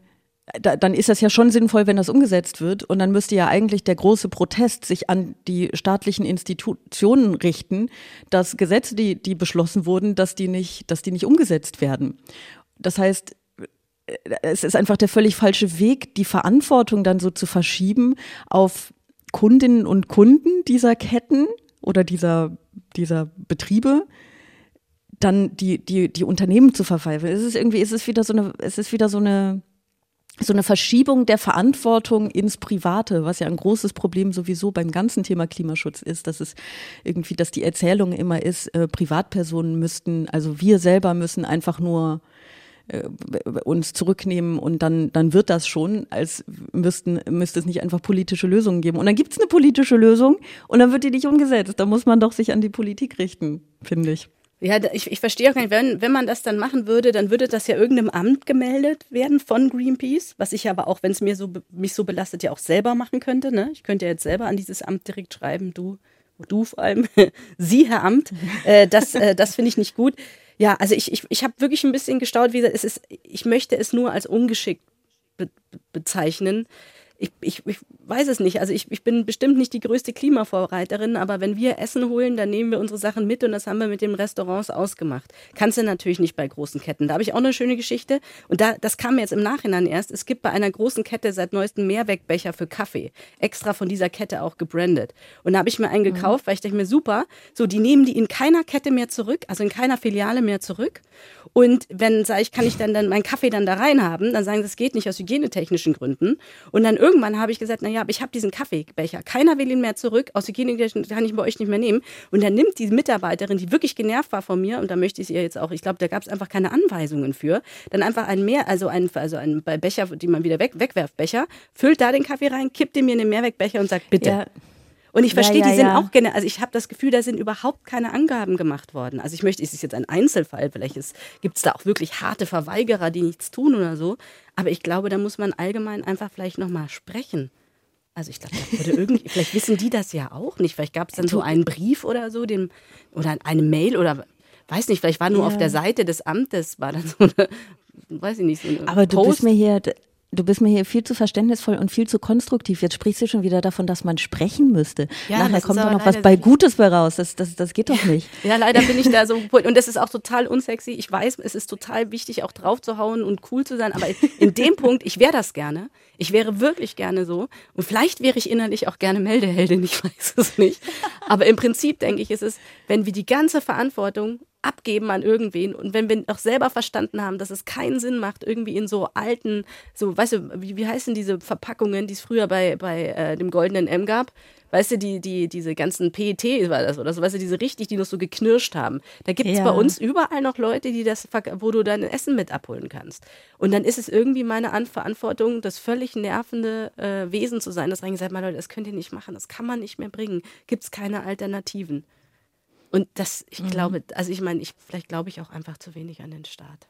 da, dann ist das ja schon sinnvoll, wenn das umgesetzt wird. Und dann müsste ja eigentlich der große Protest sich an die staatlichen Institutionen richten, dass Gesetze, die, die beschlossen wurden, dass die nicht, dass die nicht umgesetzt werden. Das heißt, es ist einfach der völlig falsche Weg, die Verantwortung dann so zu verschieben auf Kundinnen und Kunden dieser Ketten oder dieser, dieser Betriebe dann die, die, die Unternehmen zu verpfeifen. Es ist irgendwie, es ist wieder so eine, es ist wieder so eine, so eine Verschiebung der Verantwortung ins Private, was ja ein großes Problem sowieso beim ganzen Thema Klimaschutz ist, dass es irgendwie, dass die Erzählung immer ist, äh, Privatpersonen müssten, also wir selber müssen einfach nur äh, uns zurücknehmen und dann, dann wird das schon, als müssten, müsste es nicht einfach politische Lösungen geben. Und dann gibt es eine politische Lösung und dann wird die nicht umgesetzt. Da muss man doch sich an die Politik richten, finde ich. Ja, ich, ich verstehe auch gar nicht, wenn, wenn man das dann machen würde, dann würde das ja irgendeinem Amt gemeldet werden von Greenpeace, was ich aber auch, wenn es mir so, mich so belastet, ja auch selber machen könnte. Ne? Ich könnte ja jetzt selber an dieses Amt direkt schreiben, du, du vor allem, Sie, Herr Amt, äh, das, äh, das finde ich nicht gut. Ja, also ich, ich, ich habe wirklich ein bisschen gestaut, wie gesagt, es ist, ich möchte es nur als ungeschickt be bezeichnen. Ich, ich, ich weiß es nicht. Also ich, ich bin bestimmt nicht die größte Klimavorreiterin, aber wenn wir Essen holen, dann nehmen wir unsere Sachen mit und das haben wir mit den Restaurants ausgemacht. Kannst du natürlich nicht bei großen Ketten. Da habe ich auch eine schöne Geschichte und da, das kam mir jetzt im Nachhinein erst. Es gibt bei einer großen Kette seit neuestem Mehrwegbecher für Kaffee. Extra von dieser Kette auch gebrandet. Und da habe ich mir einen mhm. gekauft, weil ich dachte mir, super, so die nehmen die in keiner Kette mehr zurück, also in keiner Filiale mehr zurück. Und wenn, sage ich, kann ich dann, dann meinen Kaffee dann da rein haben, dann sagen sie, es geht nicht aus hygienetechnischen Gründen. Und dann irgendwann habe ich gesagt, na ja, aber ich habe diesen Kaffeebecher. Keiner will ihn mehr zurück. Aus Hygienetechnischen kann ich bei euch nicht mehr nehmen. Und dann nimmt die Mitarbeiterin, die wirklich genervt war von mir, und da möchte ich sie jetzt auch, ich glaube, da gab es einfach keine Anweisungen für, dann einfach einen mehr, also einen, also einen Becher, die man wieder weg, wegwerfbecher, füllt da den Kaffee rein, kippt ihn mir in den Mehrwegbecher und sagt, bitte. Ja. Und ich verstehe, Ja, ja, die sind ja. auch gerne, also ich habe das Gefühl, da sind überhaupt keine Angaben gemacht worden. Also ich möchte, es ist jetzt ein Einzelfall, vielleicht gibt es da auch wirklich harte Verweigerer, die nichts tun oder so. Aber ich glaube, da muss man allgemein einfach vielleicht nochmal sprechen. Also ich glaube, vielleicht wissen die das ja auch nicht. Vielleicht gab es dann so einen Brief oder so, dem, oder eine Mail oder weiß nicht, vielleicht war nur Ja. auf der Seite des Amtes, war dann so eine, weiß ich nicht, so eine Aber du Post. bist mir hier, du bist mir hier viel zu verständnisvoll und viel zu konstruktiv. Jetzt sprichst du schon wieder davon, dass man sprechen müsste. Ja, Nachher kommt doch noch was bei. Gutes bei raus. Das, das, das geht doch nicht. Ja, leider bin ich da so. Und das ist auch total unsexy. Ich weiß, es ist total wichtig, auch drauf zu hauen und cool zu sein. Aber in dem Punkt, ich wäre das gerne. Ich wäre wirklich gerne so. Und vielleicht wäre ich innerlich auch gerne Meldeheldin. Ich weiß es nicht. Aber im Prinzip denke ich, ist es, wenn wir die ganze Verantwortung abgeben an irgendwen und wenn wir auch selber verstanden haben, dass es keinen Sinn macht, irgendwie in so alten, so, weißt du, wie, wie heißen diese Verpackungen, die es früher bei, bei äh, dem goldenen M gab? Weißt du, die, die, diese ganzen PET war das oder so, weißt du, diese richtig, die noch so geknirscht haben. Da gibt es Ja. bei uns überall noch Leute, die das, wo du dein Essen mit abholen kannst. Und dann ist es irgendwie meine An Verantwortung, das völlig nervende äh, Wesen zu sein, das reingesagt, mal Leute, das könnt ihr nicht machen, das kann man nicht mehr bringen. Gibt es keine Alternativen. Und das, ich Mhm. glaube, also ich meine, ich, vielleicht glaube ich auch einfach zu wenig an den Staat.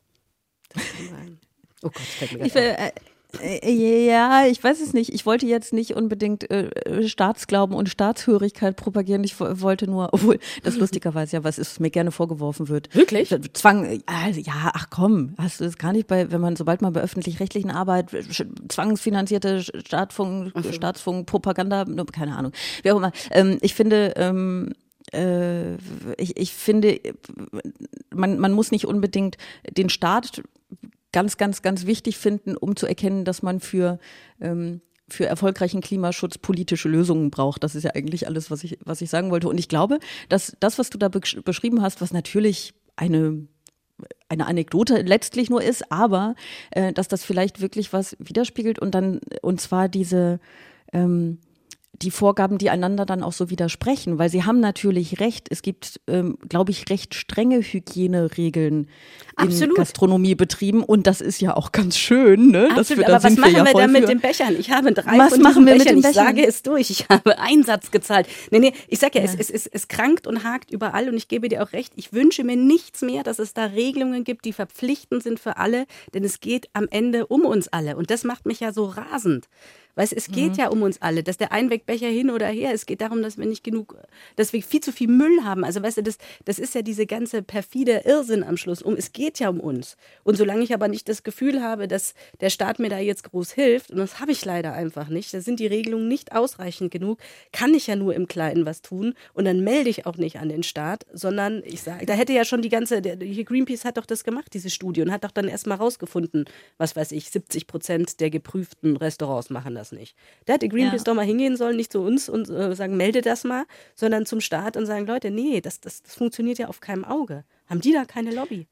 Das kann sein. Oh Gott, das fällt mir Ich, grad auf. äh, äh, ja, ich weiß es nicht. Ich wollte jetzt nicht unbedingt äh, äh, Staatsglauben und Staatshörigkeit propagieren. Ich wo- wollte nur, obwohl das lustigerweise ja was ist, mir gerne vorgeworfen wird. Wirklich? Zwang, äh, also, ja, ach komm, hast du das gar nicht bei, wenn man, sobald man bei öffentlich-rechtlichen Arbeit, äh, zwangsfinanzierte Staatsfunk, Staatsfunk, Propaganda, nur- keine Ahnung, wie auch immer. Ähm, ich finde, ähm, äh, ich, ich finde, man, man muss nicht unbedingt den Staat ganz, ganz, ganz wichtig finden, um zu erkennen, dass man für, ähm, für erfolgreichen Klimaschutz politische Lösungen braucht. Das ist ja eigentlich alles, was ich, was ich sagen wollte. Und ich glaube, dass das, was du da besch- beschrieben hast, was natürlich eine eine Anekdote letztlich nur ist, aber äh, dass das vielleicht wirklich was widerspiegelt und dann und zwar diese ähm, die Vorgaben, die einander dann auch so widersprechen, weil sie haben natürlich recht. Es gibt, ähm, glaube ich, recht strenge Hygieneregeln in Absolut. Gastronomiebetrieben und das ist ja auch ganz schön, ne? Das Absolut, da aber was machen ja wir voll dann mit für. den Bechern? Ich habe drei Was von machen wir mit Bechern. den Ich Bechern? sage es durch. Ich habe Einsatz gezahlt. Nee, nee, ich sage ja, Es, es, es, es krankt und hakt überall und ich gebe dir auch recht. Ich wünsche mir nichts mehr, dass es da Regelungen gibt, die verpflichtend sind für alle, denn es geht am Ende um uns alle und das macht mich ja so rasend. Weißt, es geht Mhm. ja um uns alle, dass der Einwegbecher hin oder her, es geht darum, dass wir nicht genug, dass wir viel zu viel Müll haben. Also weißt du, das, das ist ja diese ganze perfide Irrsinn am Schluss. Um, es geht ja um uns. Und solange ich aber nicht das Gefühl habe, dass der Staat mir da jetzt groß hilft, und das habe ich leider einfach nicht, da sind die Regelungen nicht ausreichend genug, kann ich ja nur im Kleinen was tun und dann melde ich auch nicht an den Staat, sondern ich sage, da hätte ja schon die ganze, der, hier Greenpeace hat doch das gemacht, diese Studie, und hat doch dann erstmal rausgefunden, was weiß ich, 70 Prozent der geprüften Restaurants machen das nicht. Da hätte Greenpeace Ja. doch mal hingehen sollen, nicht zu uns und äh, sagen, melde das mal, sondern zum Staat und sagen, Leute, nee, das, das, das funktioniert ja auf keinem Auge. Haben die da keine Lobby?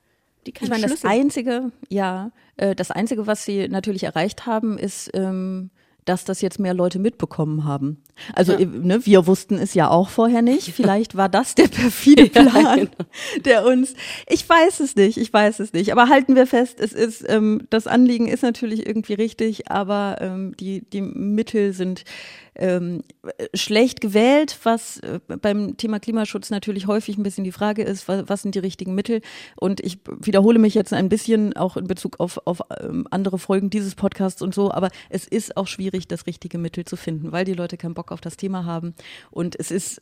Die Ich meine, das Schlüssel. Einzige, ja, äh, das Einzige, was sie natürlich erreicht haben, ist, ähm, dass das jetzt mehr Leute mitbekommen haben. Also Ja. ne, wir wussten es ja auch vorher nicht. Vielleicht war das der perfide Plan, genau. der uns. Ich weiß es nicht, ich weiß es nicht. Aber halten wir fest, es ist ähm, das Anliegen ist natürlich irgendwie richtig, aber ähm, die die Mittel sind ähm, schlecht gewählt, was äh, beim Thema Klimaschutz natürlich häufig ein bisschen die Frage ist, was, was sind die richtigen Mittel? Und ich wiederhole mich jetzt ein bisschen auch in Bezug auf, auf ähm, andere Folgen dieses Podcasts und so, aber es ist auch schwierig, das richtige Mittel zu finden, weil die Leute keinen Bock auf das Thema haben. Und es ist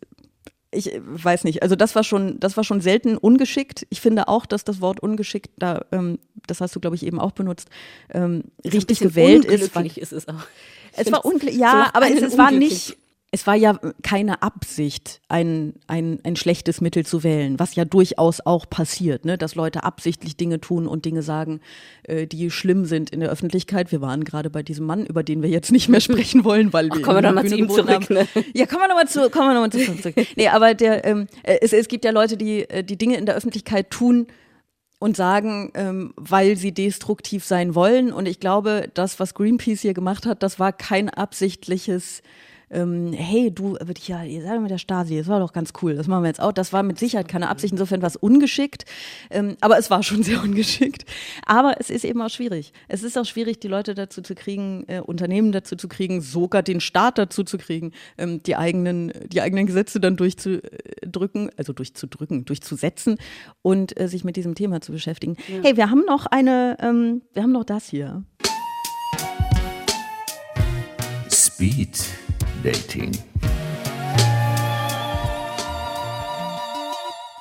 ich äh, weiß nicht, also das war schon, das war schon selten ungeschickt. Ich finde auch, dass das Wort ungeschickt, da, ähm, das hast du, glaube ich, eben auch benutzt, ähm, richtig gewählt ist. weil- ist es auch. Es war unglücklich, so ja, nach aber es, es war nicht, es war ja keine Absicht, ein, ein, ein schlechtes Mittel zu wählen, was ja durchaus auch passiert, ne? dass Leute absichtlich Dinge tun und Dinge sagen, äh, die schlimm sind in der Öffentlichkeit. Wir waren gerade bei diesem Mann, über den wir jetzt nicht mehr sprechen wollen, weil wir kommen wir ihn doch in mal der zu ihm zurück, haben. Ja, kommen wir nochmal zu, kommen wir noch mal zu zurück. Nee, aber der, ähm, äh, es, es gibt ja Leute, die äh, die Dinge in der Öffentlichkeit tun, und sagen, ähm, weil sie destruktiv sein wollen. Und ich glaube, das, was Greenpeace hier gemacht hat, das war kein absichtliches ähm, hey, du, würde ich ja, ihr seid mit der Stasi, das war doch ganz cool, das machen wir jetzt auch. Das war mit Sicherheit keine Absicht, insofern war es ungeschickt, ähm, aber es war schon sehr ungeschickt. Aber es ist eben auch schwierig. Es ist auch schwierig, die Leute dazu zu kriegen, äh, Unternehmen dazu zu kriegen, sogar den Staat dazu zu kriegen, ähm, die eigenen, die eigenen Gesetze dann durchzudrücken, also durchzudrücken, durchzusetzen und äh, sich mit diesem Thema zu beschäftigen. Ja. Hey, wir haben noch eine, ähm, wir haben noch das hier. Speed Dating.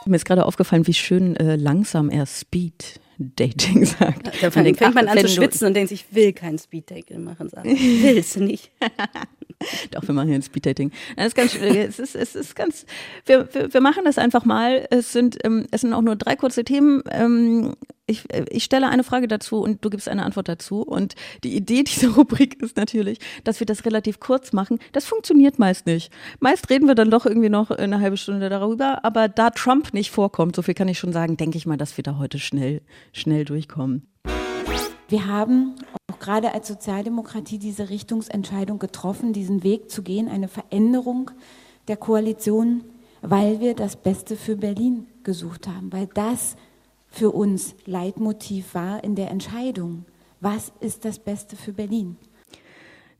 Mir ist gerade aufgefallen, wie schön äh, langsam er Speed Dating sagt. Da fängt, fängt man an zu schwitzen und denkt, ich will kein Speed Dating machen. Sagen. Ich will es nicht. Doch, wir machen hier ein Speed Dating. Das ist ganz, es ist, es ist ganz, wir, wir, wir machen das einfach mal. Es sind, ähm, es sind auch nur drei kurze Themen. Ähm, ich, äh, ich stelle eine Frage dazu und du gibst eine Antwort dazu. Und die Idee dieser Rubrik ist natürlich, dass wir das relativ kurz machen. Das funktioniert meist nicht. Meist reden wir dann doch irgendwie noch eine halbe Stunde darüber. Aber da Trump nicht vorkommt, so viel kann ich schon sagen, denke ich mal, dass wir da heute schnell, schnell durchkommen. Wir haben auch gerade als Sozialdemokratie diese Richtungsentscheidung getroffen, diesen Weg zu gehen, eine Veränderung der Koalition, weil wir das Beste für Berlin gesucht haben, weil das für uns Leitmotiv war in der Entscheidung. Was ist das Beste für Berlin?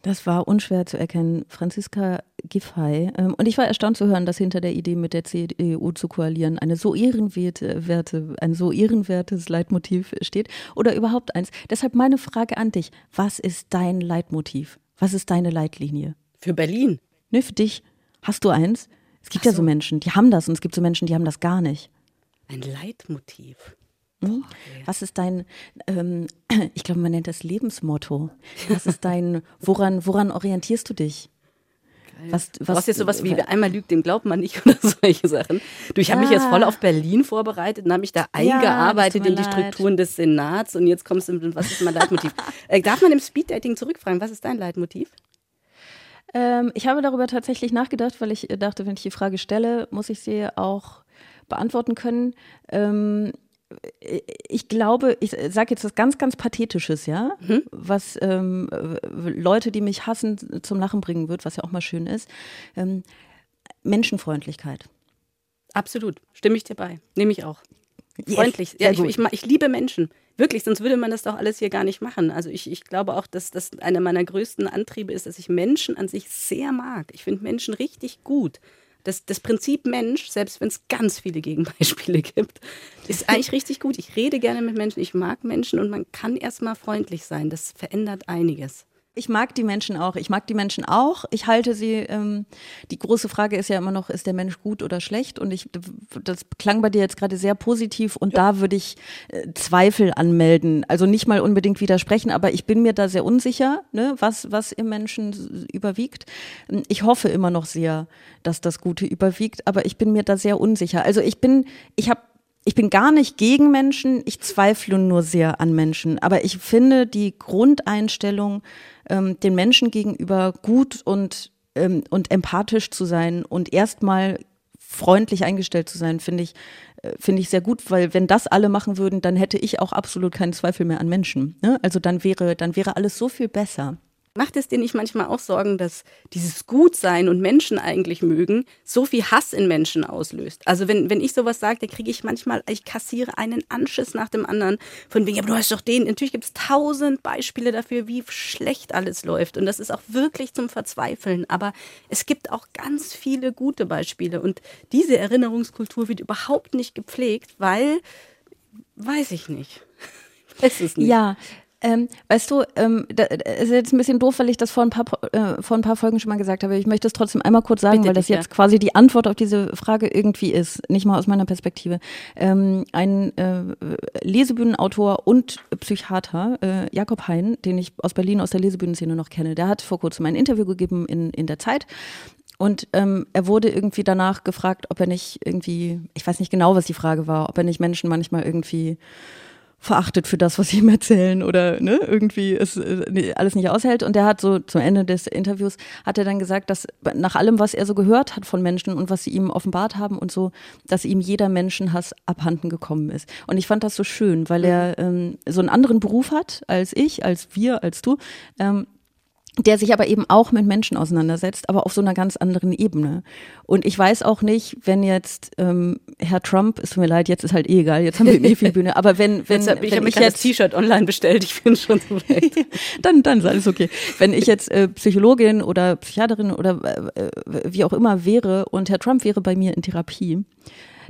Das war unschwer zu erkennen. Franziska Giffey. Ähm, und ich war erstaunt zu hören, dass hinter der Idee, mit der CDU zu koalieren, eine so ehrenwerte, ein so ehrenwertes Leitmotiv steht. Oder überhaupt eins. Deshalb meine Frage an dich. Was ist dein Leitmotiv? Was ist deine Leitlinie? Für Berlin? Ne, für dich. Hast du eins? Es gibt so. ja so Menschen, die haben das und es gibt so Menschen, die haben das gar nicht. Ein Leitmotiv. Hm? Was ist dein, ähm, ich glaube, man nennt das Lebensmotto. Was ist dein, woran, woran orientierst du dich? Was, was, du hast jetzt sowas wie, wer einmal lügt, dem glaubt man nicht oder solche Sachen. Du, ich habe mich jetzt voll auf Berlin vorbereitet und habe mich da eingearbeitet ja, in die Strukturen des Senats und jetzt kommst du mit, was ist mein Leitmotiv? äh, darf man im Speeddating zurückfragen, was ist dein Leitmotiv? Ähm, ich habe darüber tatsächlich nachgedacht, weil ich dachte, wenn ich die Frage stelle, muss ich sie auch beantworten können. Ähm, ich glaube, ich sage jetzt was ganz, ganz Pathetisches, ja, mhm. was ähm, Leute, die mich hassen, zum Lachen bringen wird, was ja auch mal schön ist. Ähm, Menschenfreundlichkeit. Absolut, stimme ich dir bei. Nehme ich auch. Freundlich. Ja, ich, ich, ich, liebe Menschen. Wirklich, sonst würde man das doch alles hier gar nicht machen. Also ich, ich glaube auch, dass das einer meiner größten Antriebe ist, dass ich Menschen an sich sehr mag. Ich finde Menschen richtig gut das, das Prinzip Mensch, selbst wenn es ganz viele Gegenbeispiele gibt, ist eigentlich richtig gut. Ich rede gerne mit Menschen, ich mag Menschen und man kann erstmal freundlich sein. Das verändert einiges. Ich mag die Menschen auch. Ich mag die Menschen auch. Ich halte sie, ähm, die große Frage ist ja immer noch, ist der Mensch gut oder schlecht? Und ich, das klang bei dir jetzt gerade sehr positiv und ja. da würde ich äh, Zweifel anmelden. Also nicht mal unbedingt widersprechen, aber ich bin mir da sehr unsicher, ne, was, was im Menschen überwiegt. Ich hoffe immer noch sehr, dass das Gute überwiegt, aber ich bin mir da sehr unsicher. Also ich bin, ich habe ich bin gar nicht gegen Menschen, ich zweifle nur sehr an Menschen. Aber ich finde die Grundeinstellung, ähm, den Menschen gegenüber gut und, ähm, und empathisch zu sein und erstmal freundlich eingestellt zu sein, finde ich, äh, finde ich sehr gut, weil wenn das alle machen würden, dann hätte ich auch absolut keinen Zweifel mehr an Menschen. Ne? Also dann wäre, dann wäre alles so viel besser. Macht es dir nicht manchmal auch Sorgen, dass dieses Gutsein und Menschen eigentlich mögen so viel Hass in Menschen auslöst? Also wenn, wenn ich sowas sage, dann kriege ich manchmal, ich kassiere einen Anschiss nach dem anderen von wegen, aber du hast doch den. Natürlich gibt es tausend Beispiele dafür, wie schlecht alles läuft. Und das ist auch wirklich zum Verzweifeln. Aber es gibt auch ganz viele gute Beispiele. Und diese Erinnerungskultur wird überhaupt nicht gepflegt, weil, weiß ich nicht. Es ist nicht. Ja, ähm, weißt du, ähm, das ist jetzt ein bisschen doof, weil ich das vor ein, paar, äh, vor ein paar Folgen schon mal gesagt habe. Ich möchte es trotzdem einmal kurz sagen, Bitte weil das dich, jetzt ja. quasi die Antwort auf diese Frage irgendwie ist, nicht mal aus meiner Perspektive. Ähm, ein äh, Lesebühnenautor und Psychiater, äh, Jakob Hein, den ich aus Berlin aus der Lesebühnenszene noch kenne, der hat vor kurzem ein Interview gegeben in, in der Zeit und ähm, er wurde irgendwie danach gefragt, ob er nicht irgendwie, ich weiß nicht genau, was die Frage war, ob er nicht Menschen manchmal irgendwie verachtet für das, was sie ihm erzählen oder ne, irgendwie es äh, alles nicht aushält. Und er hat so zum Ende des Interviews hat er dann gesagt, dass nach allem, was er so gehört hat von Menschen und was sie ihm offenbart haben und so, dass ihm jeder Menschenhass abhanden gekommen ist. Und ich fand das so schön, weil er ähm, so einen anderen Beruf hat als ich, als wir, als du. Ähm, der sich aber eben auch mit Menschen auseinandersetzt, aber auf so einer ganz anderen Ebene. Und ich weiß auch nicht, wenn jetzt ähm, Herr Trump, es tut mir leid, jetzt ist halt eh egal, jetzt haben wir eh viel Bühne, aber wenn, wenn, Deshalb, wenn ich ich jetzt T-Shirt online bestellt, ich bin schon so weit. dann, dann ist alles okay. Wenn ich jetzt äh, Psychologin oder Psychiaterin oder äh, äh, wie auch immer wäre und Herr Trump wäre bei mir in Therapie,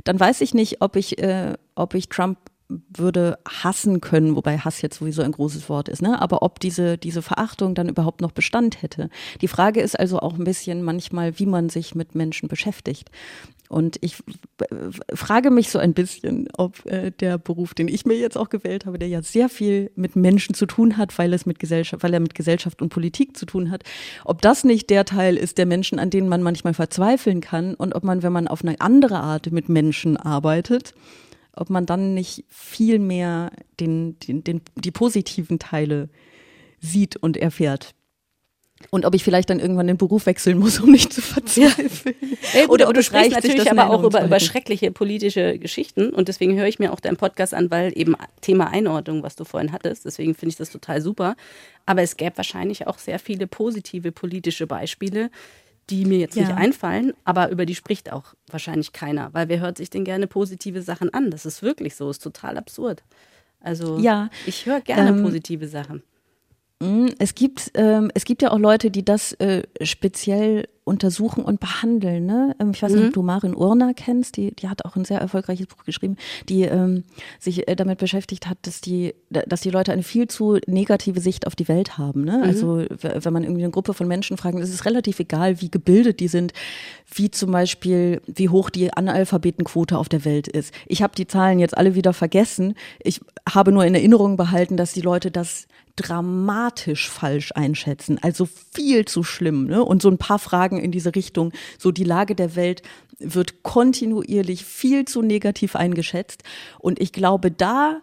dann weiß ich nicht, ob ich, äh, ob ich Trump würde hassen können, wobei Hass jetzt sowieso ein großes Wort ist, ne? aber ob diese, diese Verachtung dann überhaupt noch Bestand hätte. Die Frage ist also auch ein bisschen manchmal, wie man sich mit Menschen beschäftigt. Und ich frage mich so ein bisschen, ob äh, der Beruf, den ich mir jetzt auch gewählt habe, der ja sehr viel mit Menschen zu tun hat, weil es mit Gesellschaft, weil er mit Gesellschaft und Politik zu tun hat, ob das nicht der Teil ist der Menschen, an denen man manchmal verzweifeln kann und ob man, wenn man auf eine andere Art mit Menschen arbeitet, ob man dann nicht viel mehr den, den, den, die positiven Teile sieht und erfährt. Und ob ich vielleicht dann irgendwann den Beruf wechseln muss, um nicht zu verzweifeln. Ja, gut, Oder ob du sprichst natürlich aber auch über, über schreckliche politische Geschichten und deswegen höre ich mir auch deinen Podcast an, weil eben Thema Einordnung, was du vorhin hattest, deswegen finde ich das total super. Aber es gäbe wahrscheinlich auch sehr viele positive politische Beispiele, die mir jetzt nicht Ja. einfallen, aber über die spricht auch wahrscheinlich keiner, weil wer hört sich denn gerne positive Sachen an? Das ist wirklich so, ist total absurd. Also Ja, ich höre gerne ähm, positive Sachen. Mm, Es gibt, ähm, es gibt ja auch Leute, die das äh, speziell untersuchen und behandeln. Ne? Ähm, ich weiß nicht, ob du Marin Urner kennst, die, die hat auch ein sehr erfolgreiches Buch geschrieben, die ähm, sich äh, damit beschäftigt hat, dass die, dass die Leute eine viel zu negative Sicht auf die Welt haben. Ne? Also w- wenn man irgendwie eine Gruppe von Menschen fragt, es ist relativ egal, wie gebildet die sind, wie zum Beispiel, wie hoch die Analphabetenquote auf der Welt ist. Ich habe die Zahlen jetzt alle wieder vergessen. Ich habe nur in Erinnerung behalten, dass die Leute das dramatisch falsch einschätzen, also viel zu schlimm. Ne? Und so ein paar Fragen in diese Richtung, so die Lage der Welt wird kontinuierlich viel zu negativ eingeschätzt. Und ich glaube, da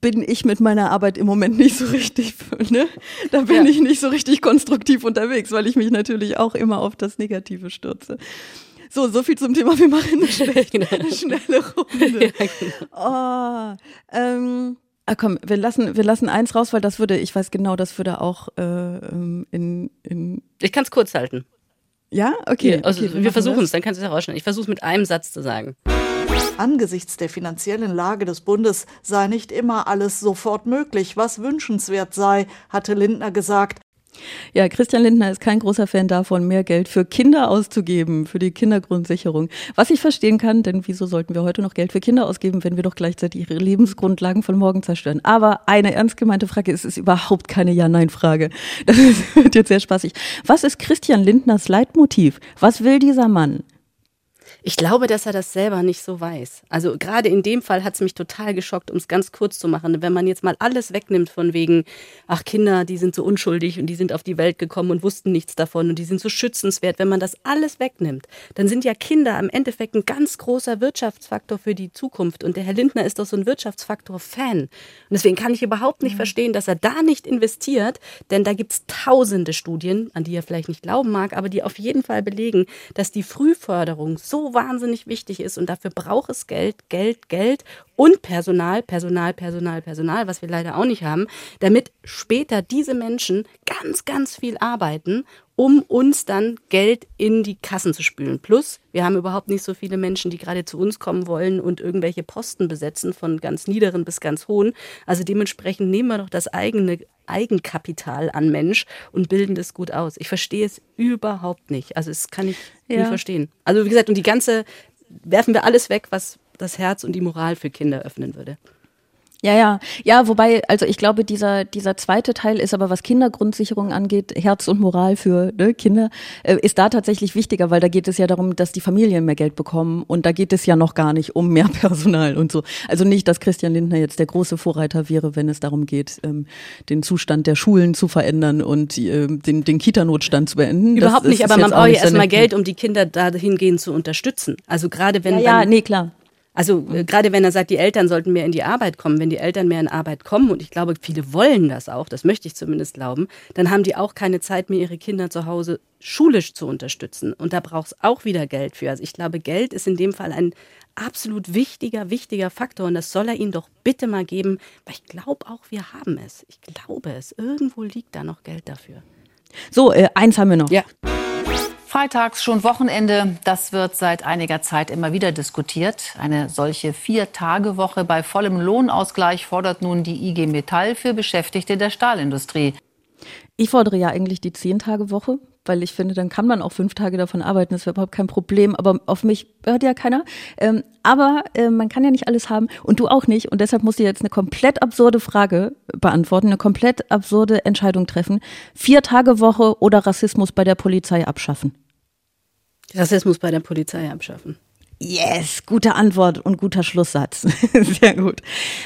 bin ich mit meiner Arbeit im Moment nicht so richtig, ne? Da bin Ja. ich nicht so richtig konstruktiv unterwegs, weil ich mich natürlich auch immer auf das Negative stürze. So, so viel zum Thema, wir machen eine schnelle, eine schnelle Runde. Oh, ähm, ah, komm, wir lassen, wir lassen eins raus, weil das würde, ich weiß genau, das würde auch äh, ähm, in, in, Ich kann es kurz halten. ja, okay. Hier, also okay, wir machen versuchen es, dann kannst du es herausschneiden. Ich versuche es mit einem Satz zu sagen. Angesichts der finanziellen Lage des Bundes sei nicht immer alles sofort möglich, was wünschenswert sei, hatte Lindner gesagt. Ja, Christian Lindner ist kein großer Fan davon, mehr Geld für Kinder auszugeben, für die Kindergrundsicherung. Was ich verstehen kann, denn wieso sollten wir heute noch Geld für Kinder ausgeben, wenn wir doch gleichzeitig ihre Lebensgrundlagen von morgen zerstören? Aber eine ernst gemeinte Frage, es ist überhaupt keine Ja-Nein-Frage. Das wird jetzt sehr spaßig. Was ist Christian Lindners Leitmotiv? Was will dieser Mann? Ich glaube, dass er das selber nicht so weiß. Also gerade in dem Fall hat es mich total geschockt, um es ganz kurz zu machen. Wenn man jetzt mal alles wegnimmt von wegen, ach Kinder, die sind so unschuldig und die sind auf die Welt gekommen und wussten nichts davon und die sind so schützenswert. Wenn man das alles wegnimmt, dann sind ja Kinder im Endeffekt ein ganz großer Wirtschaftsfaktor für die Zukunft. Und der Herr Lindner ist doch so ein Wirtschaftsfaktor-Fan. Und deswegen kann ich überhaupt nicht verstehen, dass er da nicht investiert, denn da gibt es tausende Studien, an die er vielleicht nicht glauben mag, aber die auf jeden Fall belegen, dass die Frühförderung so wahnsinnig wichtig ist und dafür braucht es Geld, Geld, Geld und Personal, Personal, Personal, Personal, was wir leider auch nicht haben, damit später diese Menschen ganz, ganz viel arbeiten, um uns dann Geld in die Kassen zu spülen. Plus, wir haben überhaupt nicht so viele Menschen, die gerade zu uns kommen wollen und irgendwelche Posten besetzen, von ganz niederen bis ganz hohen. Also dementsprechend nehmen wir doch das eigene Eigenkapital an Mensch und bilden das gut aus. Ich verstehe es überhaupt nicht. Also das kann ich Ja. nie verstehen. Also wie gesagt, und die ganze, werfen wir alles weg, was das Herz und die Moral für Kinder öffnen würde. Ja, ja. Ja, wobei, also ich glaube, dieser, dieser zweite Teil ist aber, was Kindergrundsicherung angeht, Herz und Moral für ne, Kinder, äh, ist da tatsächlich wichtiger, weil da geht es ja darum, dass die Familien mehr Geld bekommen und da geht es ja noch gar nicht um mehr Personal und so. Also nicht, dass Christian Lindner jetzt der große Vorreiter wäre, wenn es darum geht, ähm, den Zustand der Schulen zu verändern und ähm, den, den Kita-Notstand zu beenden. Das- Überhaupt das nicht, ist aber man braucht ja erstmal Geld, um die Kinder dahingehend zu unterstützen. Also gerade wenn Ja, ja, nee, klar. Also äh, gerade wenn er sagt, die Eltern sollten mehr in die Arbeit kommen, wenn die Eltern mehr in Arbeit kommen, und ich glaube, viele wollen das auch, das möchte ich zumindest glauben, dann haben die auch keine Zeit mehr, ihre Kinder zu Hause schulisch zu unterstützen. Und da braucht es auch wieder Geld für. Also ich glaube, Geld ist in dem Fall ein absolut wichtiger, wichtiger Faktor. Und das soll er ihnen doch bitte mal geben, weil ich glaube auch, wir haben es. Ich glaube es. Irgendwo liegt da noch Geld dafür. So, äh, eins haben wir noch. Ja. Freitags schon Wochenende, das wird seit einiger Zeit immer wieder diskutiert. Eine solche Vier-Tage-Woche bei vollem Lohnausgleich fordert nun die IG Metall für Beschäftigte der Stahlindustrie. Ich fordere ja eigentlich die Zehn-Tage-Woche, weil ich finde, dann kann man auch fünf Tage davon arbeiten, das wäre überhaupt kein Problem. Aber auf mich hört ja keiner. Ähm, aber äh, man kann ja nicht alles haben und du auch nicht. Und deshalb musst du jetzt eine komplett absurde Frage beantworten, eine komplett absurde Entscheidung treffen. Vier-Tage-Woche oder Rassismus bei der Polizei abschaffen? Rassismus bei der Polizei abschaffen. Yes, gute Antwort und guter Schlusssatz. Sehr gut.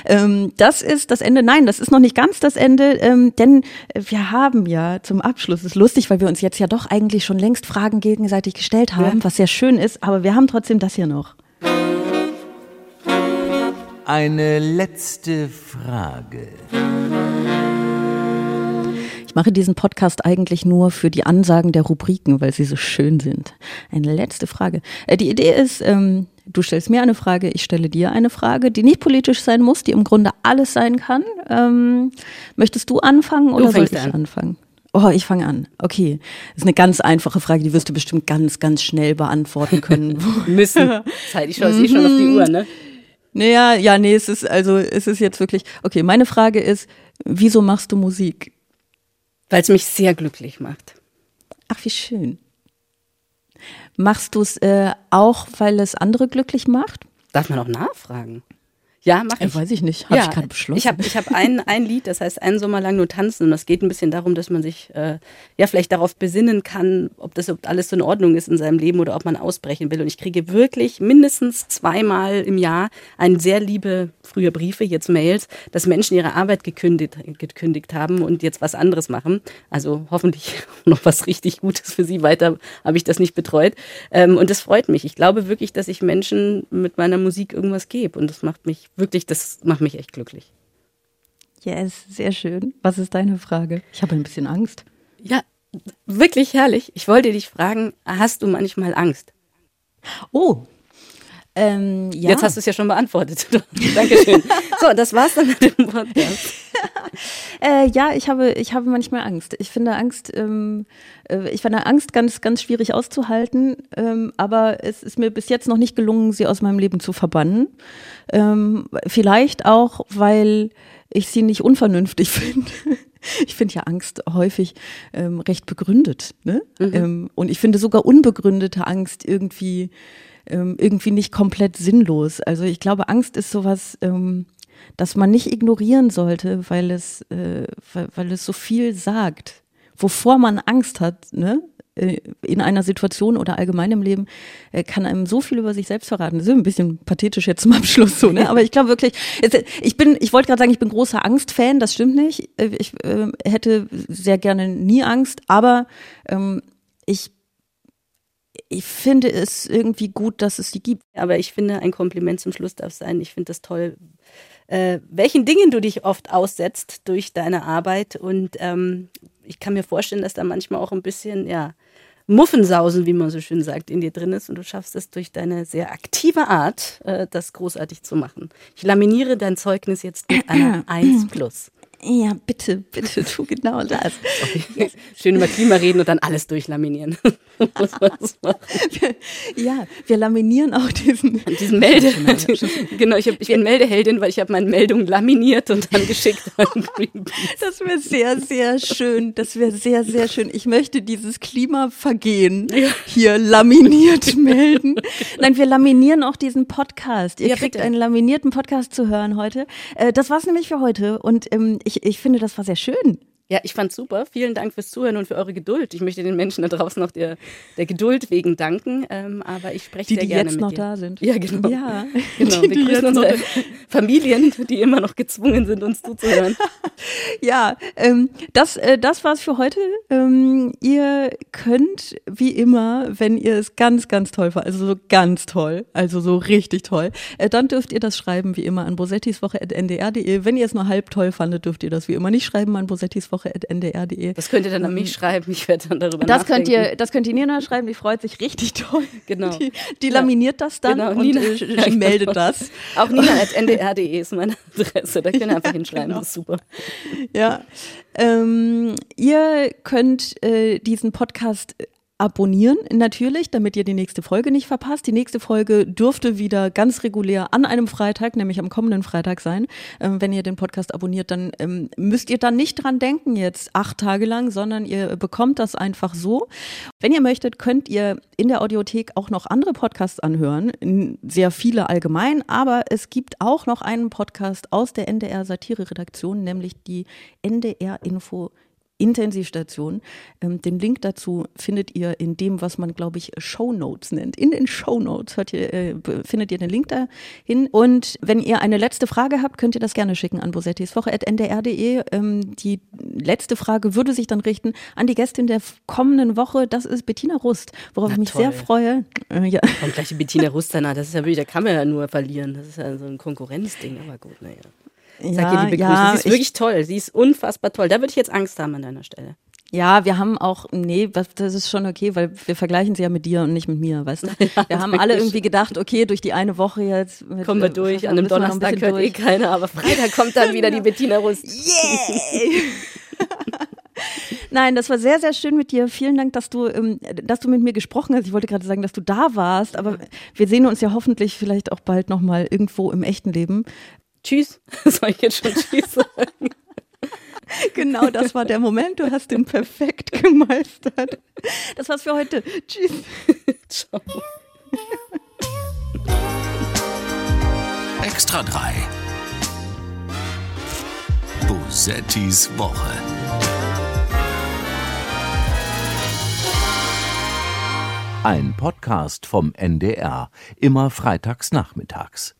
Ähm, das ist das Ende. Nein, das ist noch nicht ganz das Ende, ähm, denn wir haben ja zum Abschluss, ist lustig, weil wir uns jetzt ja doch eigentlich schon längst Fragen gegenseitig gestellt haben, ja. was sehr schön ist, aber wir haben trotzdem das hier noch. Eine letzte Frage. Ich mache diesen Podcast eigentlich nur für die Ansagen der Rubriken, weil sie so schön sind. Eine letzte Frage. Äh, die Idee ist, ähm, du stellst mir eine Frage, ich stelle dir eine Frage, die nicht politisch sein muss, die im Grunde alles sein kann. Ähm, möchtest du anfangen oder soll ich an. anfangen? Oh, ich fange an. Okay. Das ist eine ganz einfache Frage, die wirst du bestimmt ganz, ganz schnell beantworten können. Müssen. Zeit, ich schaue eh schon auf die Uhr, ne? Naja, ja, nee, es ist also, es ist jetzt wirklich, okay, meine Frage ist, wieso machst du Musik? Weil es mich sehr glücklich macht. Ach, wie schön. Machst du es äh, auch, weil es andere glücklich macht? Darf man auch nachfragen? Ja, mache ich. Äh, weiß ich nicht. Habe ja, ich gerade beschlossen. Ich habe ich hab ein, ein Lied, das heißt einen Sommer lang nur tanzen. Und das geht ein bisschen darum, dass man sich äh, ja vielleicht darauf besinnen kann, ob das ob alles so in Ordnung ist in seinem Leben oder ob man ausbrechen will. Und ich kriege wirklich mindestens zweimal im Jahr eine sehr liebe, frühe Briefe, jetzt Mails, dass Menschen ihre Arbeit gekündigt, gekündigt haben und jetzt was anderes machen. Also hoffentlich noch was richtig Gutes für sie. Weiter habe ich das nicht betreut. Ähm, und das freut mich. Ich glaube wirklich, dass ich Menschen mit meiner Musik irgendwas gebe. Und das macht mich wirklich, das macht mich echt glücklich. Yes, sehr schön. Was ist deine Frage? Ich habe ein bisschen Angst. Ja, wirklich herrlich. Ich wollte dich fragen, hast du manchmal Angst? Oh, ähm, ja. Jetzt hast du es ja schon beantwortet. Dankeschön. so, das war's dann mit dem Podcast. äh, ja, ich habe, ich habe manchmal Angst. Ich finde Angst, ähm, äh, ich finde Angst ganz, ganz schwierig auszuhalten. Ähm, aber es ist mir bis jetzt noch nicht gelungen, sie aus meinem Leben zu verbannen. Ähm, vielleicht auch, weil ich sie nicht unvernünftig finde. Ich finde ja Angst häufig ähm, recht begründet. Ne? Mhm. Ähm, und ich finde sogar unbegründete Angst irgendwie ähm, irgendwie nicht komplett sinnlos. Also ich glaube, Angst ist sowas, ähm, das man nicht ignorieren sollte, weil es, äh, weil, weil es so viel sagt. Wovor man Angst hat, ne? Äh, in einer Situation oder allgemein im Leben äh, kann einem so viel über sich selbst verraten. Das ist ein bisschen pathetisch jetzt zum Abschluss so, ne? Aber ich glaube wirklich, ich bin, ich wollte gerade sagen, ich bin großer Angstfan, das stimmt nicht. Äh, ich hätte sehr gerne nie Angst, aber ähm, ich ich finde es irgendwie gut, dass es sie gibt. Aber ich finde, ein Kompliment zum Schluss darf sein. Ich finde das toll, äh, welchen Dingen du dich oft aussetzt durch deine Arbeit. Und ähm, ich kann mir vorstellen, dass da manchmal auch ein bisschen, ja, Muffensausen, wie man so schön sagt, in dir drin ist. Und du schaffst es durch deine sehr aktive Art, äh, das großartig zu machen. Ich laminiere dein Zeugnis jetzt mit einer 1 Plus. Ja, bitte, bitte, tu genau das. Schön über Klima reden und dann alles durchlaminieren. ja, wir laminieren auch diesen, diesen Melde. genau, ich, hab, ich bin Meldeheldin, weil ich habe meine Meldung laminiert und dann geschickt an Greenpeace. Das wäre sehr, sehr schön. Das wäre sehr, sehr schön. Ich möchte dieses Klimavergehen ja. hier laminiert melden. Nein, wir laminieren auch diesen Podcast. Ihr ja, kriegt bitte. einen laminierten Podcast zu hören heute. Äh, das war's nämlich für heute und ähm, ich ich, ich finde, das war sehr schön. Ja, ich fand's super. Vielen Dank fürs Zuhören und für eure Geduld. Ich möchte den Menschen da draußen noch der, der Geduld wegen danken. Ähm, aber ich spreche die, sehr die gerne jetzt mit noch dir. da sind. Ja, genau. Ja. genau. Die, Wir grüßen unsere Familien, die immer noch gezwungen sind, uns zuzuhören. ja, ähm, das, äh, das war's für heute. Ähm, ihr könnt wie immer, wenn ihr es ganz, ganz toll fand, also so ganz toll, also so richtig toll, äh, dann dürft ihr das schreiben wie immer an bosettiswoche.ndr.de. Wenn ihr es nur halb toll fandet, dürft ihr das wie immer nicht schreiben an bosettiswoche.ndr.de. Das könnt ihr dann an mich schreiben, ich werde dann darüber Das nachdenken. könnt ihr, das könnt ihr Nina schreiben, die freut sich richtig toll. Genau. Die, die Ja. laminiert das dann Genau, und Nina- äh, genau. meldet das. Auch nina.ndr.de ist meine Adresse, da könnt ihr einfach hinschreiben, genau. das ist super. Ja. Ähm, ihr könnt äh, diesen Podcast abonnieren, natürlich, damit ihr die nächste Folge nicht verpasst. Die nächste Folge dürfte wieder ganz regulär an einem Freitag, nämlich am kommenden Freitag sein. Ähm, wenn ihr den Podcast abonniert, dann ähm, müsst ihr dann nicht dran denken jetzt acht Tage lang, sondern ihr bekommt das einfach so. Wenn ihr möchtet, könnt ihr in der Audiothek auch noch andere Podcasts anhören, sehr viele allgemein, aber es gibt auch noch einen Podcast aus der NDR Satire-Redaktion, nämlich die NDR Info Intensivstation. Ähm, den Link dazu findet ihr in dem, was man, glaube ich, Show Notes nennt. In den Show Notes ihr, äh, findet ihr den Link dahin. Und wenn ihr eine letzte Frage habt, könnt ihr das gerne schicken an bosettiswoche.ndr.de. Ähm, die letzte Frage würde sich dann richten an die Gästin der kommenden Woche. Das ist Bettina Rust, worauf Na ich mich toll. sehr freue. Äh, ja. Kommt gleich die Bettina Rustana, das ist ja wirklich, da kann man ja nur verlieren. Das ist ja so ein Konkurrenzding, aber gut, naja. Sag ihr die Begrüßung. ja, sie ist ich- wirklich toll, sie ist unfassbar toll. Da würde ich jetzt Angst haben an deiner Stelle. Ja, wir haben auch, nee, das ist schon okay, weil wir vergleichen sie ja mit dir und nicht mit mir, weißt du? Wir haben alle irgendwie gedacht, okay, durch die eine Woche jetzt. Mit, Kommen wir äh, durch, an einem Donnerstag hört eh keiner, aber Freitag kommt dann wieder die Bettina Rust. Nein, das war sehr, sehr schön mit dir. Vielen Dank, dass du, ähm, dass du mit mir gesprochen hast. Ich wollte gerade sagen, dass du da warst, aber wir sehen uns ja hoffentlich vielleicht auch bald nochmal irgendwo im echten Leben. Tschüss. Soll ich jetzt schon Tschüss sagen? Genau, das war der Moment. Du hast den perfekt gemeistert. Das war's für heute. Tschüss. Ciao. Extra 3. Bosettis Woche. Ein Podcast vom NDR, immer freitags nachmittags.